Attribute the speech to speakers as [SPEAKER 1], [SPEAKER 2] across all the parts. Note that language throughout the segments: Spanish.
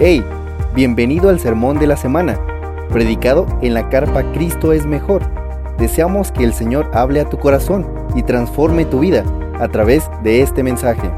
[SPEAKER 1] Hey, bienvenido al sermón de la semana, predicado en la carpa Cristo es mejor. Deseamos que el Señor hable a tu corazón y transforme tu vida a través de este mensaje.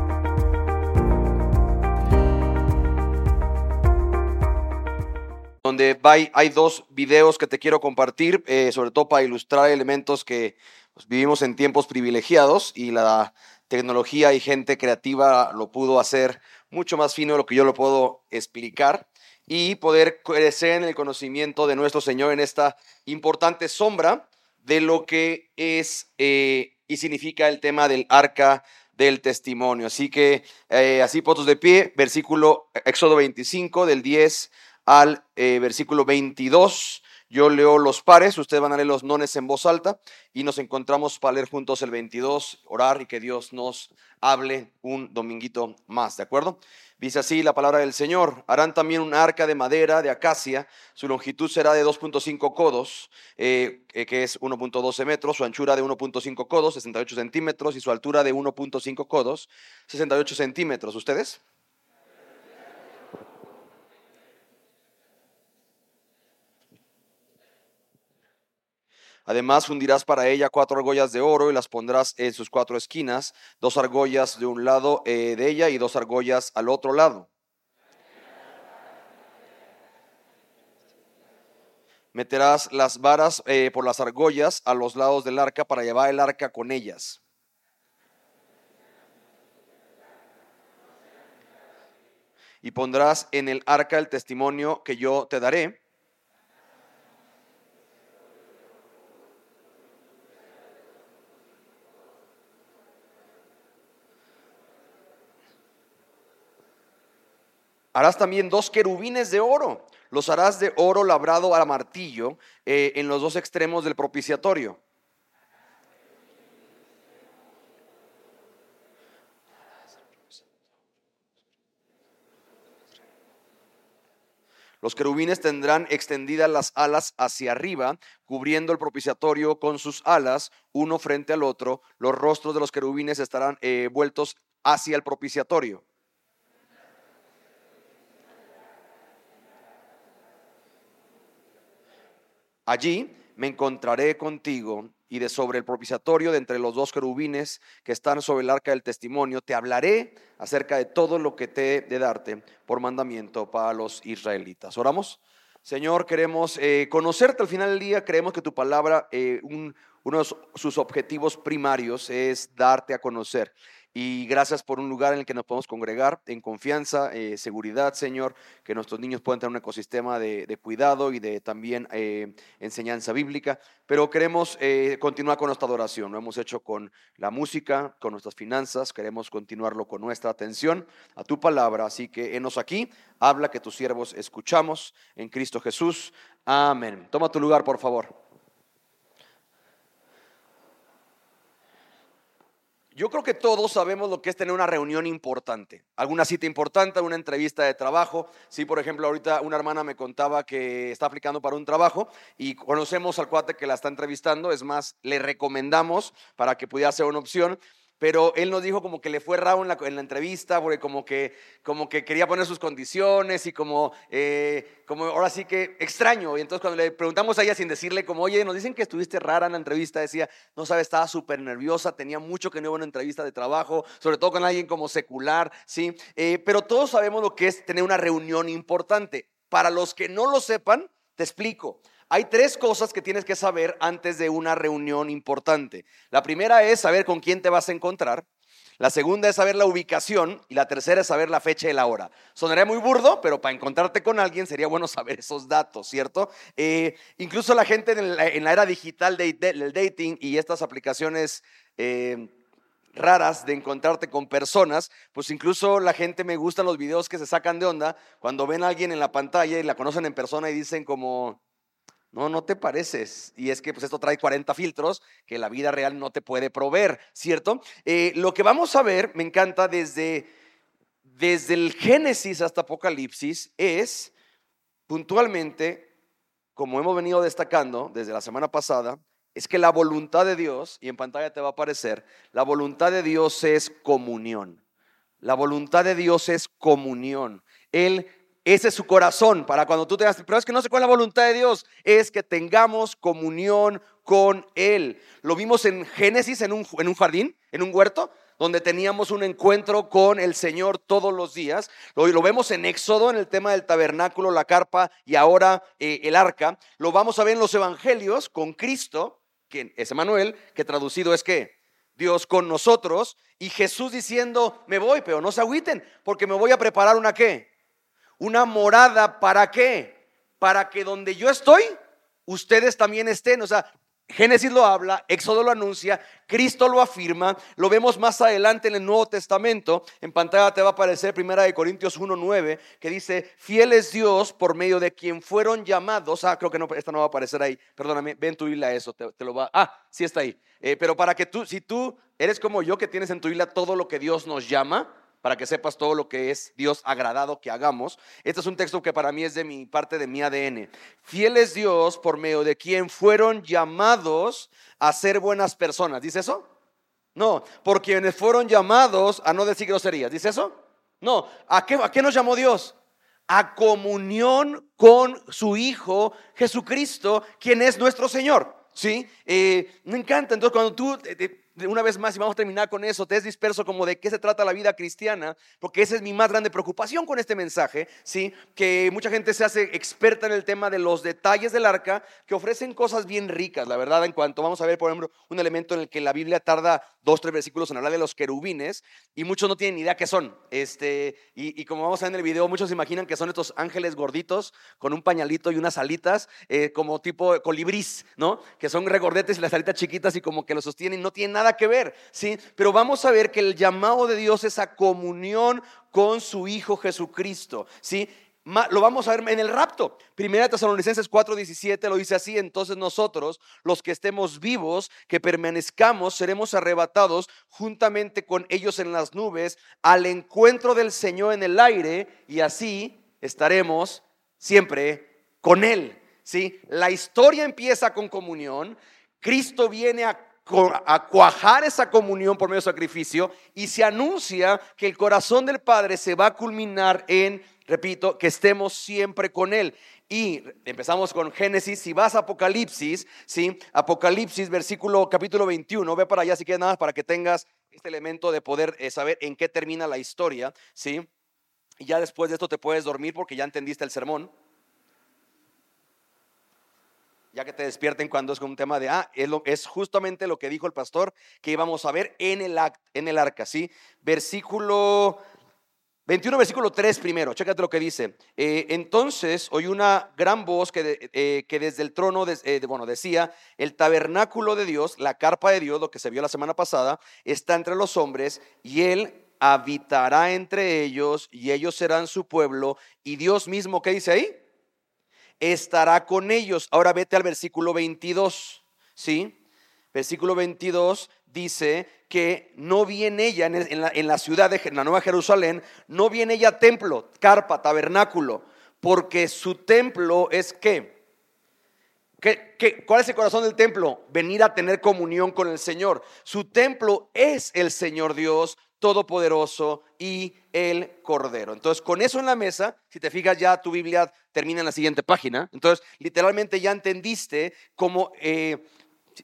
[SPEAKER 2] donde hay, dos videos que te quiero compartir, eh, sobre todo para ilustrar elementos que pues, vivimos en tiempos privilegiados y la tecnología y gente creativa lo pudo hacer mucho más fino de lo que yo lo puedo explicar y poder crecer en el conocimiento de nuestro Señor en esta importante sombra de lo que es eh, y significa el tema del arca del testimonio. Así que eh, así fotos de pie, versículo Éxodo 25 del 10 al eh, versículo 22. Yo leo los pares, ustedes van a leer los nones en voz alta y nos encontramos para leer juntos el 22, orar y que Dios nos hable un dominguito más, ¿de acuerdo? Dice así la palabra del Señor, harán también un arca de madera de acacia, su longitud será de 2.5 codos, eh, eh, que es 1.12 metros, su anchura de 1.5 codos, 68 centímetros, y su altura de 1.5 codos, 68 centímetros. ¿Ustedes? Además fundirás para ella cuatro argollas de oro y las pondrás en sus cuatro esquinas, dos argollas de un lado eh, de ella y dos argollas al otro lado. Meterás las varas eh, por las argollas a los lados del arca para llevar el arca con ellas. Y pondrás en el arca el testimonio que yo te daré Harás también dos querubines de oro. Los harás de oro labrado a martillo eh, en los dos extremos del propiciatorio. Los querubines tendrán extendidas las alas hacia arriba, cubriendo el propiciatorio con sus alas, uno frente al otro. Los rostros de los querubines estarán eh, vueltos hacia el propiciatorio. Allí me encontraré contigo y de sobre el propiciatorio de entre los dos querubines que están sobre el arca del testimonio, te hablaré acerca de todo lo que te he de darte por mandamiento para los israelitas. Oramos. Señor, queremos eh, conocerte al final del día, creemos que tu palabra, eh, uno de sus objetivos primarios es darte a conocer. Y gracias por un lugar en el que nos podemos congregar en confianza, eh, seguridad, Señor, que nuestros niños puedan tener un ecosistema de, cuidado y de también eh, enseñanza bíblica. Pero queremos eh, continuar con nuestra adoración. Lo hemos hecho con la música, con nuestras finanzas. Queremos continuarlo con nuestra atención a tu palabra. Así que enos aquí, habla que tus siervos escuchamos en Cristo Jesús. Amén. Toma tu lugar, por favor. Yo creo que todos sabemos lo que es tener una reunión importante, alguna cita importante, una entrevista de trabajo. Sí, por ejemplo, ahorita una hermana me contaba que está aplicando para un trabajo y conocemos al cuate que la está entrevistando, es más, le recomendamos para que pudiera ser una opción pero él nos dijo como que le fue raro en la, en la entrevista, porque como que, como que quería poner sus condiciones y como, eh, como ahora sí que extraño. Y entonces cuando le preguntamos a ella sin decirle como, oye, nos dicen que estuviste rara en la entrevista, decía, no sabes, estaba súper nerviosa, tenía mucho que no iba a una entrevista de trabajo, sobre todo con alguien como secular, ¿sí? Eh, pero todos sabemos lo que es tener una reunión importante. Para los que no lo sepan, te explico. Hay tres cosas que tienes que saber antes de una reunión importante. La primera es saber con quién te vas a encontrar. La segunda es saber la ubicación y la tercera es saber la fecha y la hora. Sonaría muy burdo, pero para encontrarte con alguien sería bueno saber esos datos, ¿cierto? Eh, incluso la gente en la, era digital del dating y estas aplicaciones eh, raras de encontrarte con personas, pues incluso la gente me gustan los videos que se sacan de onda cuando ven a alguien en la pantalla y la conocen en persona y dicen como, no, no te pareces. Y es que pues esto trae 40 filtros que la vida real no te puede proveer, ¿cierto? Eh, lo que vamos a ver, me encanta, desde, desde el Génesis hasta Apocalipsis, es puntualmente, como hemos venido destacando desde la semana pasada, es que la voluntad de Dios, y en pantalla te va a aparecer, la voluntad de Dios es comunión. La voluntad de Dios es comunión. Él ese es su corazón para cuando tú te das, pero es que no sé cuál es la voluntad de Dios, es que tengamos comunión con Él. Lo vimos en Génesis, en un, en un jardín, en un huerto, donde teníamos un encuentro con el Señor todos los días. Lo, lo vemos en Éxodo, en el tema del tabernáculo, la carpa y ahora eh, el arca. Lo vamos a ver en los evangelios con Cristo, quien es Emanuel, que traducido es que Dios con nosotros, y Jesús diciendo, me voy, pero no se agüiten, porque me voy a preparar una qué? Una morada, ¿para qué? Para que donde yo estoy, ustedes también estén. O sea, Génesis lo habla, Éxodo lo anuncia, Cristo lo afirma, lo vemos más adelante en el Nuevo Testamento, en pantalla te va a aparecer primera de Corintios 1.9, que dice, fiel es Dios por medio de quien fueron llamados, ah, creo que no, esta no va a aparecer ahí, perdóname, ven tu Biblia eso, te, lo va, ah, sí está ahí, eh, pero para que tú, si tú eres como yo que tienes en tu Biblia todo lo que Dios nos llama, para que sepas todo lo que es Dios agradado que hagamos. Este es un texto que para mí es de mi parte de mi ADN. Fiel es Dios por medio de quien fueron llamados a ser buenas personas. ¿Dice eso? No, por quienes fueron llamados a no decir groserías. ¿Dice eso? No, ¿a qué, nos llamó Dios? A comunión con su Hijo Jesucristo, quien es nuestro Señor. ¿Sí? Eh, me encanta. Entonces, cuando tú una vez más, y vamos a terminar con eso, te es disperso como de qué se trata la vida cristiana, porque esa es mi más grande preocupación con este mensaje, ¿sí? Que mucha gente se hace experta en el tema de los detalles del arca, que ofrecen cosas bien ricas, la verdad, en cuanto vamos a ver, por ejemplo, un elemento en el que la Biblia tarda dos, tres versículos en hablar de los querubines, y muchos no tienen ni idea qué son. Este, y, como vamos a ver en el video, muchos se imaginan que son estos ángeles gorditos con un pañalito y unas alitas, eh, como tipo colibrís, ¿no? Que son regordetes y las alitas chiquitas y como que lo sostienen, no tienen nada que ver, ¿sí? Pero vamos a ver que el llamado de Dios es a comunión con su Hijo Jesucristo, ¿sí? Lo vamos a ver en el rapto. Primera Tesalonicenses 4:17 lo dice así, entonces nosotros, los que estemos vivos, que permanezcamos, seremos arrebatados juntamente con ellos en las nubes al encuentro del Señor en el aire y así estaremos siempre con él. ¿Sí? La historia empieza con comunión, Cristo viene a a cuajar esa comunión por medio de sacrificio y se anuncia que el corazón del Padre se va a culminar en, repito, que estemos siempre con Él. Y empezamos con Génesis, si vas a Apocalipsis, ¿sí? Apocalipsis, versículo capítulo 21, ve para allá si quieres nada para que tengas este elemento de poder eh, saber en qué termina la historia, ¿sí? Y ya después de esto te puedes dormir porque ya entendiste el sermón ya que te despierten cuando es un tema de, ah, es, justamente lo que dijo el pastor que íbamos a ver en el, en el arca, ¿sí? Versículo 21, versículo 3 primero, chécate lo que dice. Eh, entonces oí una gran voz que, eh, que desde el trono, eh, bueno, decía, el tabernáculo de Dios, la carpa de Dios, lo que se vio la semana pasada, está entre los hombres y él habitará entre ellos y ellos serán su pueblo y Dios mismo, ¿qué dice ahí? Estará con ellos. Ahora vete al versículo 22, ¿sí? Versículo 22 dice que no viene ella en, la, ciudad de la Nueva Jerusalén, no viene ella templo, carpa, tabernáculo, porque su templo es qué? ¿Qué, qué? cuál es el corazón del templo? Venir a tener comunión con el Señor. Su templo es el Señor Dios, Todopoderoso y el Cordero. Entonces, con eso en la mesa, si te fijas ya tu Biblia termina en la siguiente página. Entonces, literalmente ya entendiste cómo, eh,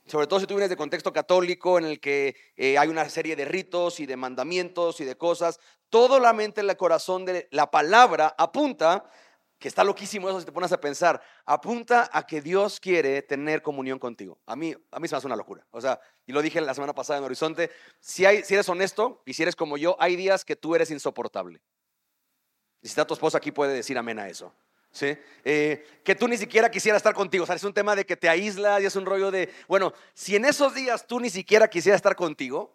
[SPEAKER 2] sobre todo si tú vienes de contexto católico en el que eh, hay una serie de ritos y de mandamientos y de cosas, todo la mente, el corazón de la palabra apunta que está loquísimo eso si te pones a pensar, apunta a que Dios quiere tener comunión contigo. A mí, a mí se me hace una locura. O sea, y lo dije la semana pasada en Horizonte, si, hay, si eres honesto y si eres como yo, hay días que tú eres insoportable. Y si está tu esposa aquí puede decir amén a eso. ¿Sí? Eh, que tú ni siquiera quisieras estar contigo. O sea, es un tema de que te aíslas y es un rollo de, bueno, si en esos días tú ni siquiera quisieras estar contigo,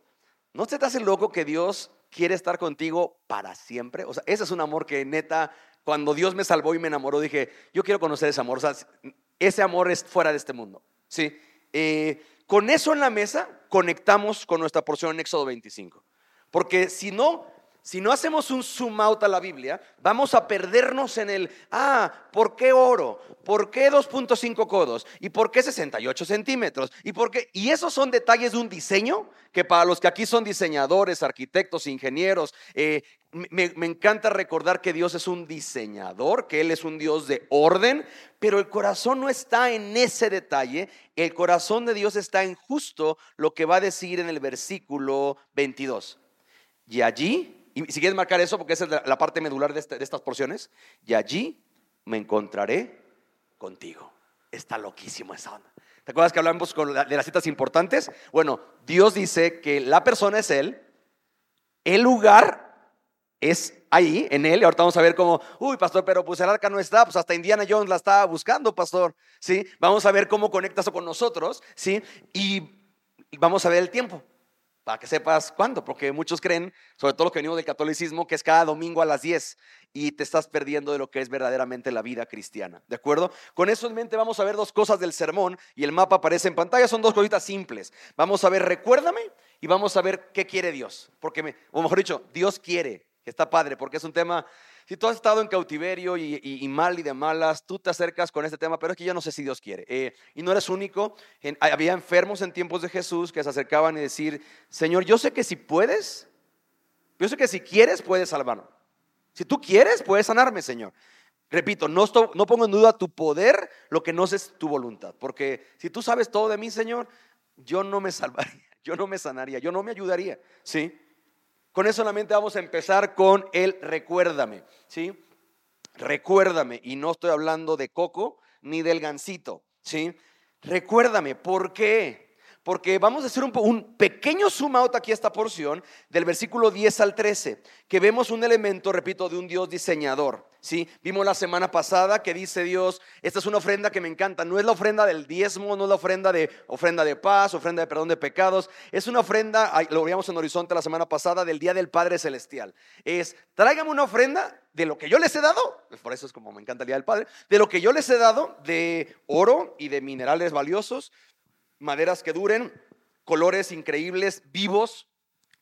[SPEAKER 2] ¿no te hace loco que Dios quiere estar contigo para siempre? O sea, ese es un amor que neta cuando Dios me salvó y me enamoró, dije, yo quiero conocer ese amor. Ese amor es fuera de este mundo. ¿sí? Eh, con eso en la mesa, conectamos con nuestra porción en Éxodo 25. Porque si no, si no hacemos un zoom out a la Biblia, vamos a perdernos en el, ah, ¿por qué oro? ¿Por qué 2.5 codos? ¿Y por qué 68 centímetros? ¿Y por qué? Y esos son detalles de un diseño que para los que aquí son diseñadores, arquitectos, ingenieros, eh, me, me encanta recordar que Dios es un diseñador, que Él es un Dios de orden, pero el corazón no está en ese detalle, el corazón de Dios está en justo lo que va a decir en el versículo 22. Y allí y si quieres marcar eso, porque esa es la, parte medular este, de, estas porciones, y allí me encontraré contigo. Está loquísimo esa onda. ¿Te acuerdas que hablamos de las citas importantes? Bueno, Dios dice que la persona es Él, el lugar es ahí, en Él, y ahorita vamos a ver cómo, uy, pastor, pero pues el arca no está, pues hasta Indiana Jones la estaba buscando, pastor, ¿sí? Vamos a ver cómo conecta eso con nosotros, ¿sí? Y vamos a ver el tiempo para que sepas cuándo, porque muchos creen, sobre todo los que venimos del catolicismo, que es cada domingo a las 10 y te estás perdiendo de lo que es verdaderamente la vida cristiana. ¿De acuerdo? Con eso en mente vamos a ver dos cosas del sermón y el mapa aparece en pantalla, son dos cositas simples. Vamos a ver, recuérdame y vamos a ver qué quiere Dios, porque, o mejor dicho, Dios quiere, que está padre, porque es un tema si tú has estado en cautiverio y, mal y de malas, tú te acercas con este tema, pero es que yo no sé si Dios quiere. Eh, y no eres único. había enfermos en tiempos de Jesús que se acercaban y decir, Señor, yo sé que si puedes, yo sé que si quieres puedes salvarme. Si tú quieres, puedes sanarme, Señor. Repito, no, no pongo en duda tu poder, lo que no sé es tu voluntad. Porque si tú sabes todo de mí, Señor, yo no me salvaría, yo no me sanaría, yo no me ayudaría. ¿Sí? Con eso solamente vamos a empezar con el recuérdame, ¿sí? Recuérdame, y no estoy hablando de coco ni del gansito, ¿sí? Recuérdame, ¿por qué? Porque vamos a hacer un, pequeño zoom out aquí a esta porción del versículo 10 al 13, que vemos un elemento, repito, de un Dios diseñador. ¿Sí? Vimos la semana pasada que dice Dios, esta es una ofrenda que me encanta, no es la ofrenda del diezmo, no es la ofrenda de ofrenda de paz, ofrenda de perdón de pecados, es una ofrenda, lo veíamos en Horizonte la semana pasada, del Día del Padre Celestial. Es, tráigame una ofrenda de lo que yo les he dado, por eso es como me encanta el Día del Padre, de lo que yo les he dado de oro y de minerales valiosos, maderas que duren, colores increíbles, vivos,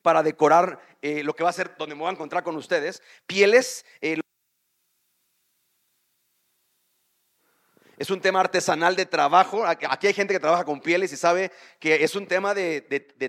[SPEAKER 2] para decorar eh, lo que va a ser donde me voy a encontrar con ustedes, pieles, eh, es un tema artesanal de trabajo. Aquí hay gente que trabaja con pieles y sabe que es un tema de,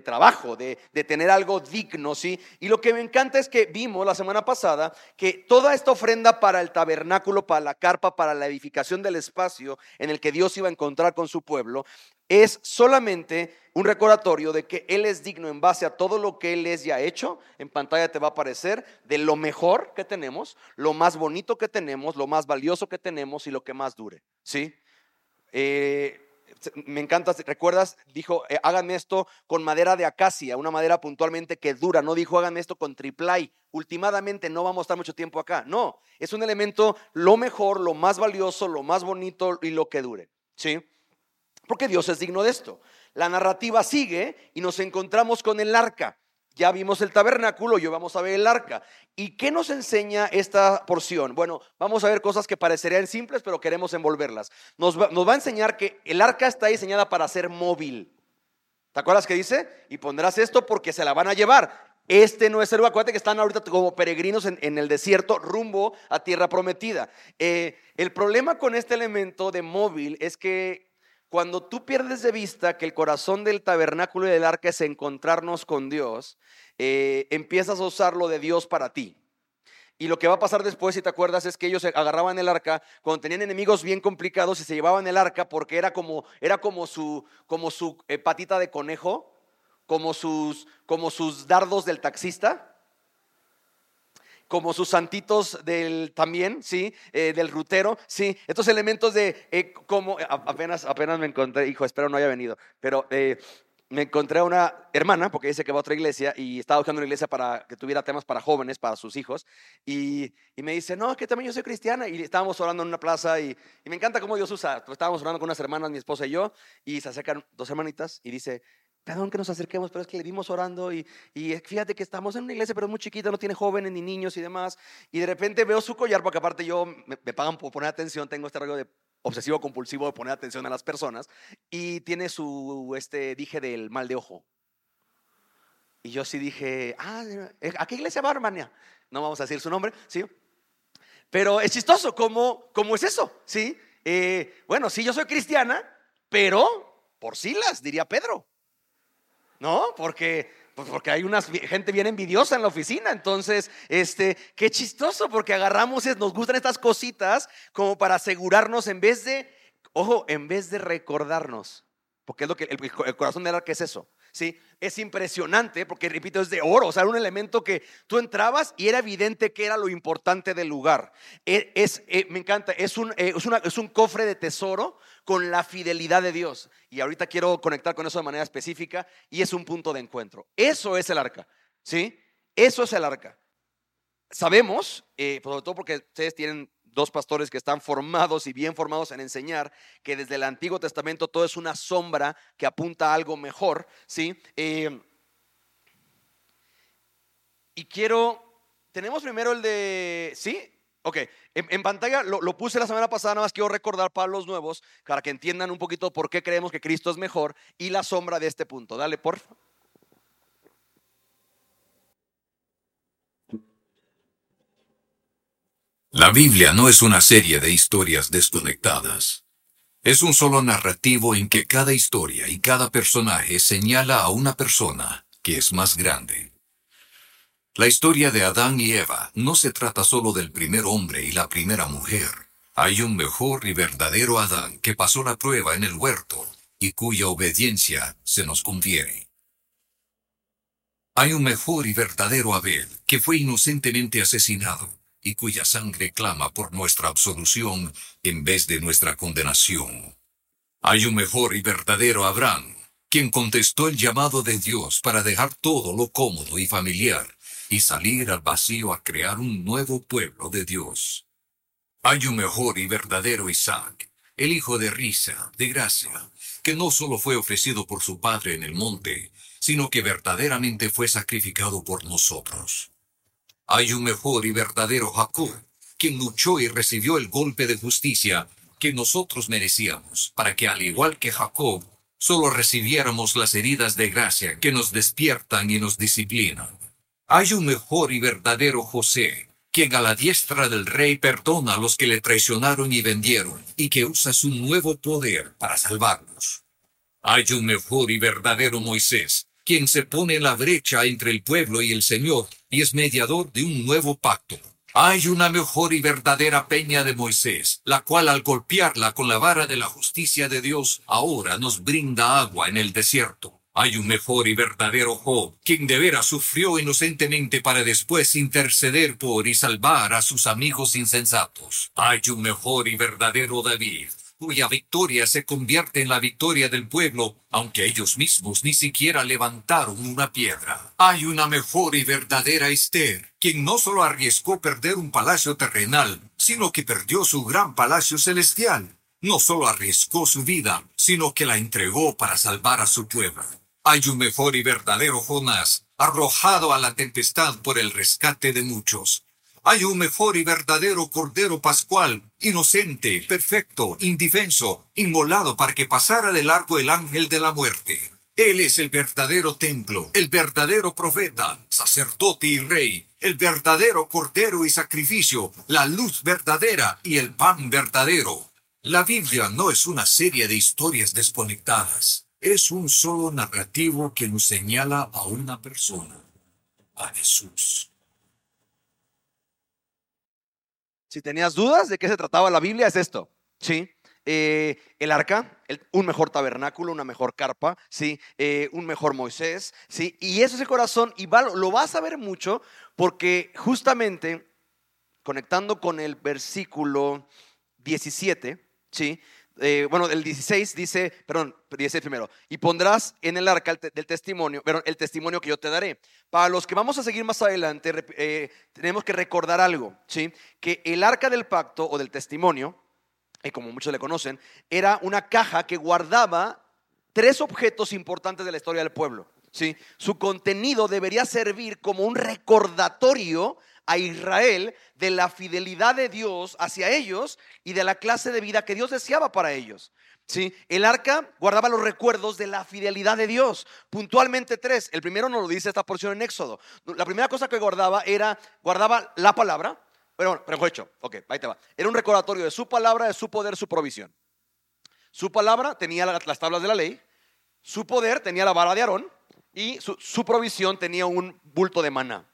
[SPEAKER 2] trabajo, de, tener algo digno, ¿sí? Y lo que me encanta es que vimos la semana pasada que toda esta ofrenda para el tabernáculo, para la carpa, para la edificación del espacio en el que Dios iba a encontrar con su pueblo, es solamente un recordatorio de que Él es digno en base a todo lo que Él es ya hecho. En pantalla te va a aparecer de lo mejor que tenemos, lo más bonito que tenemos, lo más valioso que tenemos y lo que más dure. ¿Sí? Eh, me encanta, ¿recuerdas? Dijo, eh, háganme esto con madera de acacia, una madera puntualmente que dura. No dijo, háganme esto con triplay. Últimamente no vamos a estar mucho tiempo acá. No, es un elemento lo mejor, lo más valioso, lo más bonito y lo que dure. ¿Sí? Porque Dios es digno de esto. La narrativa sigue y nos encontramos con el arca. Ya vimos el tabernáculo y hoy vamos a ver el arca. ¿Y qué nos enseña esta porción? Bueno, vamos a ver cosas que parecerían simples, pero queremos envolverlas. Nos va, a enseñar que el arca está diseñada para ser móvil. ¿Te acuerdas que dice? Y pondrás esto porque se la van a llevar. Este no es el lugar. Acuérdate que están ahorita como peregrinos en, el desierto rumbo a tierra prometida. Eh, el problema con este elemento de móvil es que cuando tú pierdes de vista que el corazón del tabernáculo y del arca es encontrarnos con Dios, eh, empiezas a usarlo de Dios para ti. Y lo que va a pasar después, si te acuerdas, es que ellos agarraban el arca cuando tenían enemigos bien complicados y se llevaban el arca porque era como, era como su, como su eh, patita de conejo, como sus, como sus dardos del taxista como sus santitos del también, ¿sí? Eh, del rutero, ¿sí? Estos elementos de eh, como, apenas, apenas me encontré, hijo, espero no haya venido, pero eh, me encontré a una hermana, porque dice que va a otra iglesia, y estaba buscando una iglesia para que tuviera temas para jóvenes, para sus hijos, y, y me dice, no, que también yo soy cristiana, y estábamos orando en una plaza, y, y me encanta cómo Dios usa, pues, estábamos orando con unas hermanas, mi esposa y yo, y se acercan dos hermanitas, y dice, perdón que nos acerquemos, pero es que le vimos orando y, y, fíjate que estamos en una iglesia, pero es muy chiquita, no tiene jóvenes ni niños y demás. Y de repente veo su collar, porque aparte yo me, pagan por poner atención, tengo este rollo de obsesivo compulsivo de poner atención a las personas, y tiene su, este, dije del mal de ojo. Y yo sí dije, ah, ¿a qué iglesia va, hermana? No vamos a decir su nombre, ¿sí? Pero es chistoso, ¿cómo, cómo es eso? ¿Sí? Eh, bueno, sí, yo soy cristiana, pero por Silas, diría Pedro. ¿No? Porque pues porque hay una gente bien envidiosa en la oficina. Entonces, este, qué chistoso, porque agarramos, nos gustan estas cositas como para asegurarnos en vez de, ojo, en vez de recordarnos. Porque es lo que el, corazón del arca es eso. ¿Sí? Es impresionante porque, repito, es de oro, o sea, era un elemento que tú entrabas y era evidente que era lo importante del lugar. E, es, eh, me encanta, es un, eh, es, un cofre de tesoro con la fidelidad de Dios. Y ahorita quiero conectar con eso de manera específica y es un punto de encuentro. Eso es el arca, ¿sí? Eso es el arca. Sabemos, eh, sobre todo porque ustedes tienen dos pastores que están formados y bien formados en enseñar que desde el Antiguo Testamento todo es una sombra que apunta a algo mejor, ¿sí? Eh, y quiero, tenemos primero el de, ¿sí? Ok, en, pantalla lo, lo, puse la semana pasada, nada más quiero recordar para los nuevos, para que entiendan un poquito por qué creemos que Cristo es mejor y la sombra de este punto. Dale, por favor.
[SPEAKER 3] La Biblia no es una serie de historias desconectadas. Es un solo narrativo en que cada historia y cada personaje señala a una persona que es más grande. La historia de Adán y Eva no se trata solo del primer hombre y la primera mujer. Hay un mejor y verdadero Adán que pasó la prueba en el huerto y cuya obediencia se nos confiere. Hay un mejor y verdadero Abel que fue inocentemente asesinado y cuya sangre clama por nuestra absolución en vez de nuestra condenación. Hay un mejor y verdadero Abraham, quien contestó el llamado de Dios para dejar todo lo cómodo y familiar y salir al vacío a crear un nuevo pueblo de Dios. Hay un mejor y verdadero Isaac, el hijo de risa, de gracia, que no solo fue ofrecido por su padre en el monte, sino que verdaderamente fue sacrificado por nosotros. Hay un mejor y verdadero Jacob, quien luchó y recibió el golpe de justicia que nosotros merecíamos, para que al igual que Jacob, solo recibiéramos las heridas de gracia que nos despiertan y nos disciplinan. Hay un mejor y verdadero José, quien a la diestra del rey perdona a los que le traicionaron y vendieron, y que usa su nuevo poder para salvarnos. Hay un mejor y verdadero Moisés, quien se pone en la brecha entre el pueblo y el Señor y es mediador de un nuevo pacto. Hay una mejor y verdadera peña de Moisés, la cual al golpearla con la vara de la justicia de Dios, ahora nos brinda agua en el desierto. Hay un mejor y verdadero Job, quien de veras sufrió inocentemente para después interceder por y salvar a sus amigos insensatos. Hay un mejor y verdadero David, cuya victoria se convierte en la victoria del pueblo, aunque ellos mismos ni siquiera levantaron una piedra. Hay una mejor y verdadera Esther, quien no solo arriesgó perder un palacio terrenal, sino que perdió su gran palacio celestial. No solo arriesgó su vida, sino que la entregó para salvar a su pueblo. Hay un mejor y verdadero Jonás, arrojado a la tempestad por el rescate de muchos. Hay un mejor y verdadero Cordero Pascual, inocente, perfecto, indefenso, inmolado para que pasara de largo el ángel de la muerte. Él es el verdadero templo, el verdadero profeta, sacerdote y rey, el verdadero cordero y sacrificio, la luz verdadera y el pan verdadero. La Biblia no es una serie de historias desconectadas, es un solo narrativo que nos señala a una persona, a Jesús.
[SPEAKER 2] Si tenías dudas de qué se trataba la Biblia, es esto. ¿sí? Eh, el arca, un mejor tabernáculo, una mejor carpa, ¿sí? Eh, un mejor Moisés, ¿sí? y eso es el corazón, y lo vas a ver mucho porque justamente conectando con el versículo 17, ¿sí? Eh, bueno, el 16 dice, perdón, 16 primero, y pondrás en el arca del testimonio, pero el testimonio que yo te daré. Para los que vamos a seguir más adelante, eh, tenemos que recordar algo, ¿sí? Que el arca del pacto o del testimonio, y como muchos le conocen, era una caja que guardaba tres objetos importantes de la historia del pueblo. ¿sí? Su contenido debería servir como un recordatorio a Israel de la fidelidad de Dios hacia ellos y de la clase de vida que Dios deseaba para ellos. ¿Sí? El arca guardaba los recuerdos de la fidelidad de Dios. Puntualmente tres. El primero nos lo dice esta porción en Éxodo. La primera cosa que guardaba era, guardaba la palabra. Pero, pero hecho, ok, ahí te va. Era un recordatorio de su palabra, de su poder, su provisión. Su palabra tenía las tablas de la ley. Su poder tenía la vara de Aarón. Y su provisión tenía un bulto de maná.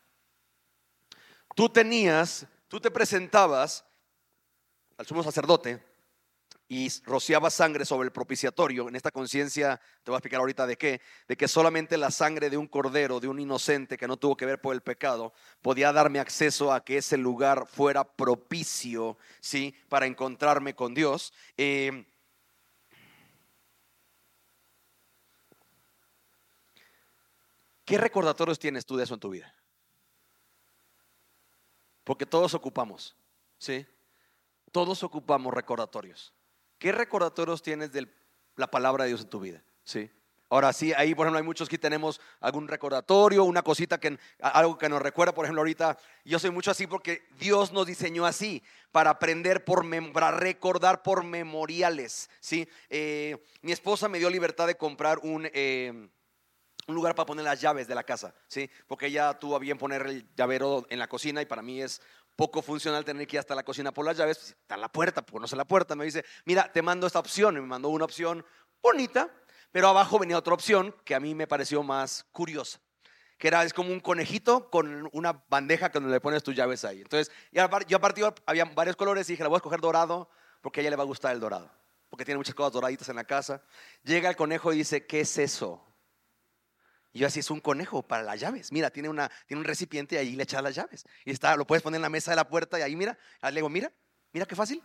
[SPEAKER 2] Tú tenías, tú te presentabas al sumo sacerdote y rociaba sangre sobre el propiciatorio, en esta conciencia, te voy a explicar ahorita de qué, de que solamente la sangre de un cordero, de un inocente que no tuvo que ver por el pecado, podía darme acceso a que ese lugar fuera propicio, ¿sí? Para encontrarme con Dios. Eh, ¿Qué recordatorios tienes tú de eso en tu vida? Porque todos ocupamos, ¿sí? Todos ocupamos recordatorios. ¿Qué recordatorios tienes de la palabra de Dios en tu vida? Sí. Ahora sí, ahí por ejemplo hay muchos que tenemos algún recordatorio, una cosita que algo que nos recuerda, por ejemplo ahorita yo soy mucho así porque Dios nos diseñó así para aprender por para recordar por memoriales, sí. Eh, mi esposa me dio libertad de comprar un eh, un lugar para poner las llaves de la casa, sí, porque ella tuvo a bien poner el llavero en la cocina y para mí es poco funcional tener que ir hasta la cocina por las llaves, pues, está en la puerta, pues no sé la puerta, me dice, mira, te mando esta opción, y me mandó una opción bonita, pero abajo venía otra opción que a mí me pareció más curiosa, que era, es como un conejito con una bandeja que le pones tus llaves ahí. Entonces, yo a partir había varios colores y dije, la voy a escoger dorado porque a ella le va a gustar el dorado, porque tiene muchas cosas doraditas en la casa. Llega el conejo y dice, ¿qué es eso? Y yo así es un conejo para las llaves. Mira, tiene, una, tiene un recipiente y ahí le echas las llaves. Y está, lo puedes poner en la mesa de la puerta y ahí mira. Le digo, mira, mira qué fácil.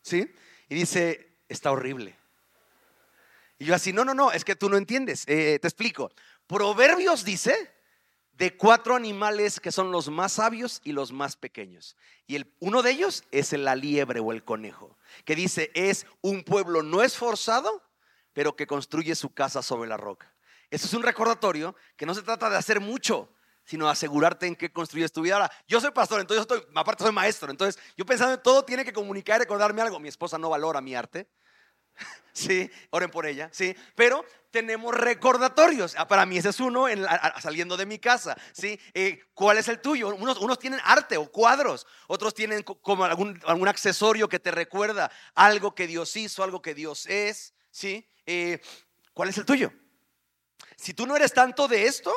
[SPEAKER 2] ¿Sí? Y dice, está horrible. Y yo así, no, no, no, es que tú no entiendes. Eh, te explico. Proverbios dice de cuatro animales que son los más sabios y los más pequeños. Y el, uno de ellos es la liebre o el conejo, que dice, es un pueblo no esforzado, pero que construye su casa sobre la roca. Eso es un recordatorio que no se trata de hacer mucho, sino de asegurarte en qué construyes tu vida. Ahora, yo soy pastor, entonces yo estoy, aparte soy maestro, entonces yo pensando en todo tiene que comunicar y recordarme algo. Mi esposa no valora mi arte. Sí, oren por ella, sí, pero tenemos recordatorios. Ah, para mí ese es uno saliendo de mi casa, sí. Eh, ¿Cuál es el tuyo? Unos, unos, tienen arte o cuadros, otros tienen como algún, algún, accesorio que te recuerda algo que Dios hizo, algo que Dios es, sí. Eh, ¿Cuál es el tuyo? Si tú no eres tanto de esto,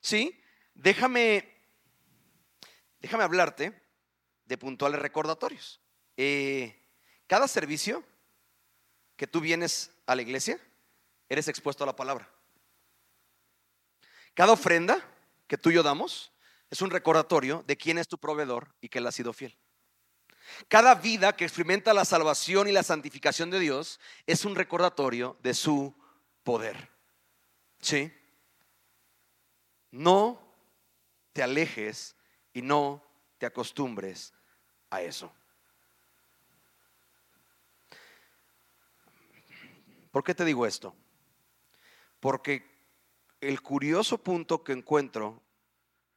[SPEAKER 2] ¿sí? Déjame, déjame hablarte de puntuales recordatorios. Eh, cada servicio que tú vienes a la iglesia, eres expuesto a la palabra. Cada ofrenda que tú y yo damos es un recordatorio de quién es tu proveedor y que él ha sido fiel. Cada vida que experimenta la salvación y la santificación de Dios es un recordatorio de su poder. ¿Sí? No te alejes y no te acostumbres a eso. ¿Por qué te digo esto? Porque el curioso punto que encuentro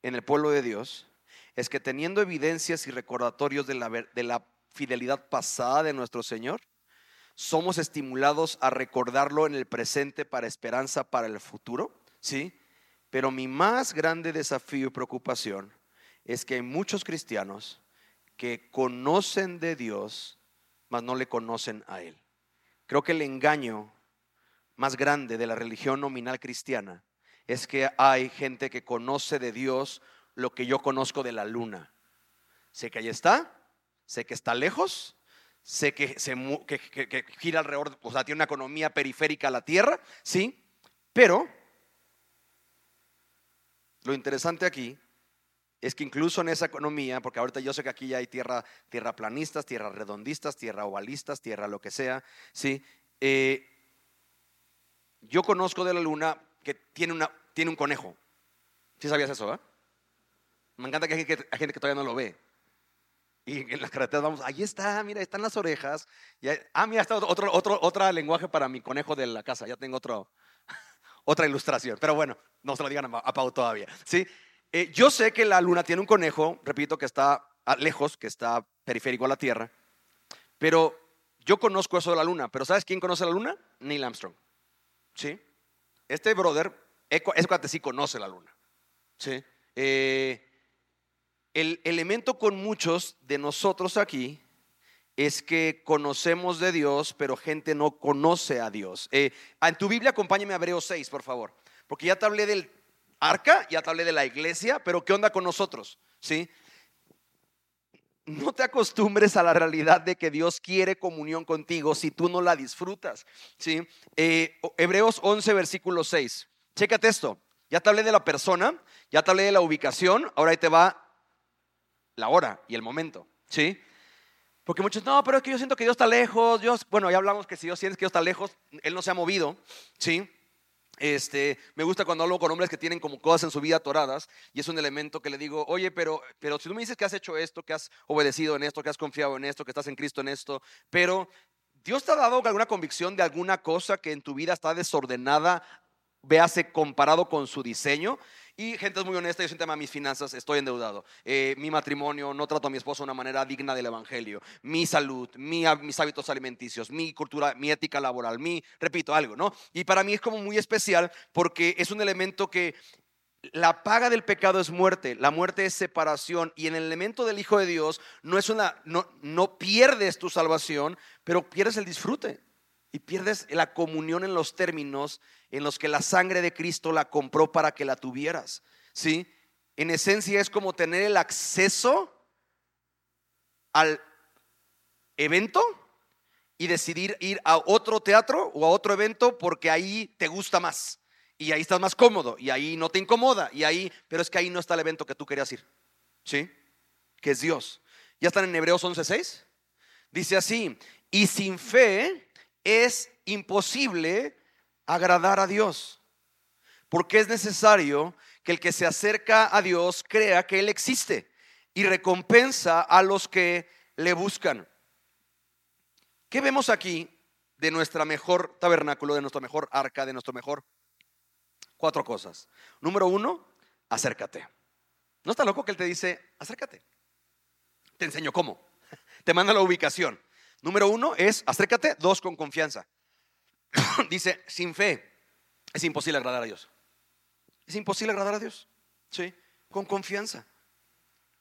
[SPEAKER 2] en el pueblo de Dios es que teniendo evidencias y recordatorios de la, de la fidelidad pasada de nuestro Señor, somos estimulados a recordarlo en el presente para esperanza para el futuro, ¿sí? Pero mi más grande desafío y preocupación es que hay muchos cristianos que conocen de Dios, mas no le conocen a Él. Creo que el engaño más grande de la religión nominal cristiana es que hay gente que conoce de Dios lo que yo conozco de la luna. Sé que ahí está, sé que está lejos, sé que, se, gira alrededor, o sea, tiene una economía periférica a la Tierra, ¿sí? Pero lo interesante aquí es que incluso en esa economía, porque ahorita yo sé que aquí ya hay tierra, tierra planistas, tierra redondistas, tierra ovalistas, tierra lo que sea, ¿sí? Eh, yo conozco de la luna que tiene, una, tiene un conejo. ¿Sí sabías eso? Eh? Me encanta que hay, gente que todavía no lo ve. Y en las carreteras vamos, ahí está, mira, están las orejas. ah, mira, está otro, otro, otro lenguaje para mi conejo de la casa. Ya tengo otro, otra ilustración. Pero bueno, no se lo digan a, Pau todavía. ¿sí? Eh, yo sé que la luna tiene un conejo, repito, que está lejos, que está periférico a la Tierra, pero yo conozco eso de la luna. Pero ¿sabes quién conoce la luna? Neil Armstrong. ¿Sí? Este brother, es que sí conoce la luna. ¿Sí? Eh, el elemento con muchos de nosotros aquí es que conocemos de Dios, pero gente no conoce a Dios. Eh, en tu Biblia acompáñame a Hebreos 6, por favor, porque ya te hablé del arca, ya te hablé de la iglesia, pero ¿qué onda con nosotros? ¿Sí? No te acostumbres a la realidad de que Dios quiere comunión contigo si tú no la disfrutas. ¿sí? Eh, Hebreos 11, versículo 6. Chécate esto. Ya te hablé de la persona, ya te hablé de la ubicación, ahora ahí te va la hora y el momento. ¿sí? Porque muchos, no, pero es que yo siento que Dios está lejos. Dios, bueno, ya hablamos que si Dios siente que Dios está lejos, Él no se ha movido, ¿sí? Este, me gusta cuando hablo con hombres que tienen como cosas en su vida atoradas y es un elemento que le digo, oye, pero, pero si tú me dices que has hecho esto, que has obedecido en esto, que has confiado en esto, que estás en Cristo en esto, pero Dios te ha dado alguna convicción de alguna cosa que en tu vida está desordenada, véase comparado con su diseño. Y gente es muy honesta, yo siento a mis finanzas, estoy endeudado. Eh, mi matrimonio, no trato a mi esposo de una manera digna del Evangelio. Mi salud, mi, mis hábitos alimenticios, mi cultura, mi ética laboral, mi, repito, algo, ¿no? Y para mí es como muy especial porque es un elemento que la paga del pecado es muerte, la muerte es separación y en el elemento del Hijo de Dios no es una no, no pierdes tu salvación, pero pierdes el disfrute y pierdes la comunión en los términos en los que la sangre de Cristo la compró para que la tuvieras. ¿Sí? En esencia es como tener el acceso al evento y decidir ir a otro teatro o a otro evento porque ahí te gusta más y ahí estás más cómodo y ahí no te incomoda y ahí, pero es que ahí no está el evento que tú querías ir. ¿Sí? Que es Dios. ¿Ya están en Hebreos 11:6? Dice así, y sin fe es imposible agradar a Dios. Porque es necesario que el que se acerca a Dios crea que Él existe y recompensa a los que le buscan. ¿Qué vemos aquí de nuestra mejor tabernáculo, de nuestra mejor arca, de nuestro mejor? Cuatro cosas. Número uno, acércate. ¿No está loco que Él te dice, acércate? Te enseño cómo. Te manda la ubicación. Número uno es acércate. Dos, con confianza. dice, sin fe es imposible agradar a Dios. Es imposible agradar a Dios. Sí, con confianza.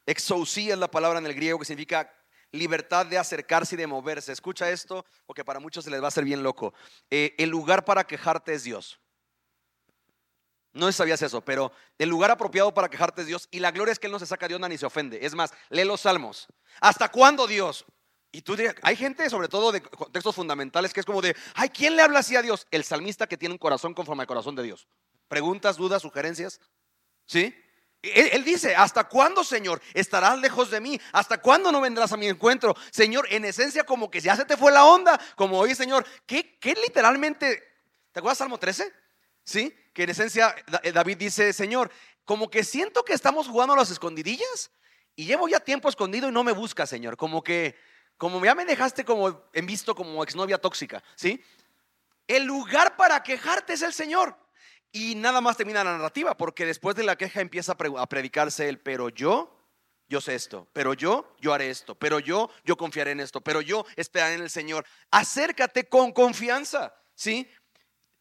[SPEAKER 2] Exousía es la palabra en el griego que significa libertad de acercarse y de moverse. Escucha esto porque para muchos se les va a hacer bien loco. Eh, el lugar para quejarte es Dios. No sabías eso, pero el lugar apropiado para quejarte es Dios. Y la gloria es que Él no se saca de onda ni se ofende. Es más, lee los salmos. ¿Hasta cuándo Dios? Y tú dirías, hay gente, sobre todo de contextos fundamentales, que es como de, ay, ¿quién le habla así a Dios? El salmista que tiene un corazón conforme al corazón de Dios. Preguntas, dudas, sugerencias. ¿Sí? Él, dice, ¿hasta cuándo, Señor, estarás lejos de mí? ¿Hasta cuándo no vendrás a mi encuentro? Señor, en esencia como que ya se te fue la onda, como, oye, Señor, ¿qué, qué literalmente, ¿te acuerdas Salmo 13? ¿Sí? Que en esencia eh, David dice, Señor, como que siento que estamos jugando a las escondidillas y llevo ya tiempo escondido y no me busca, Señor. Como que como ya me dejaste como en visto como exnovia tóxica, ¿sí? El lugar para quejarte es el Señor. Y nada más termina la narrativa, porque después de la queja empieza a predicarse el, pero yo, yo sé esto, pero yo, yo haré esto, pero yo, yo confiaré en esto, pero yo esperaré en el Señor. Acércate con confianza, ¿sí?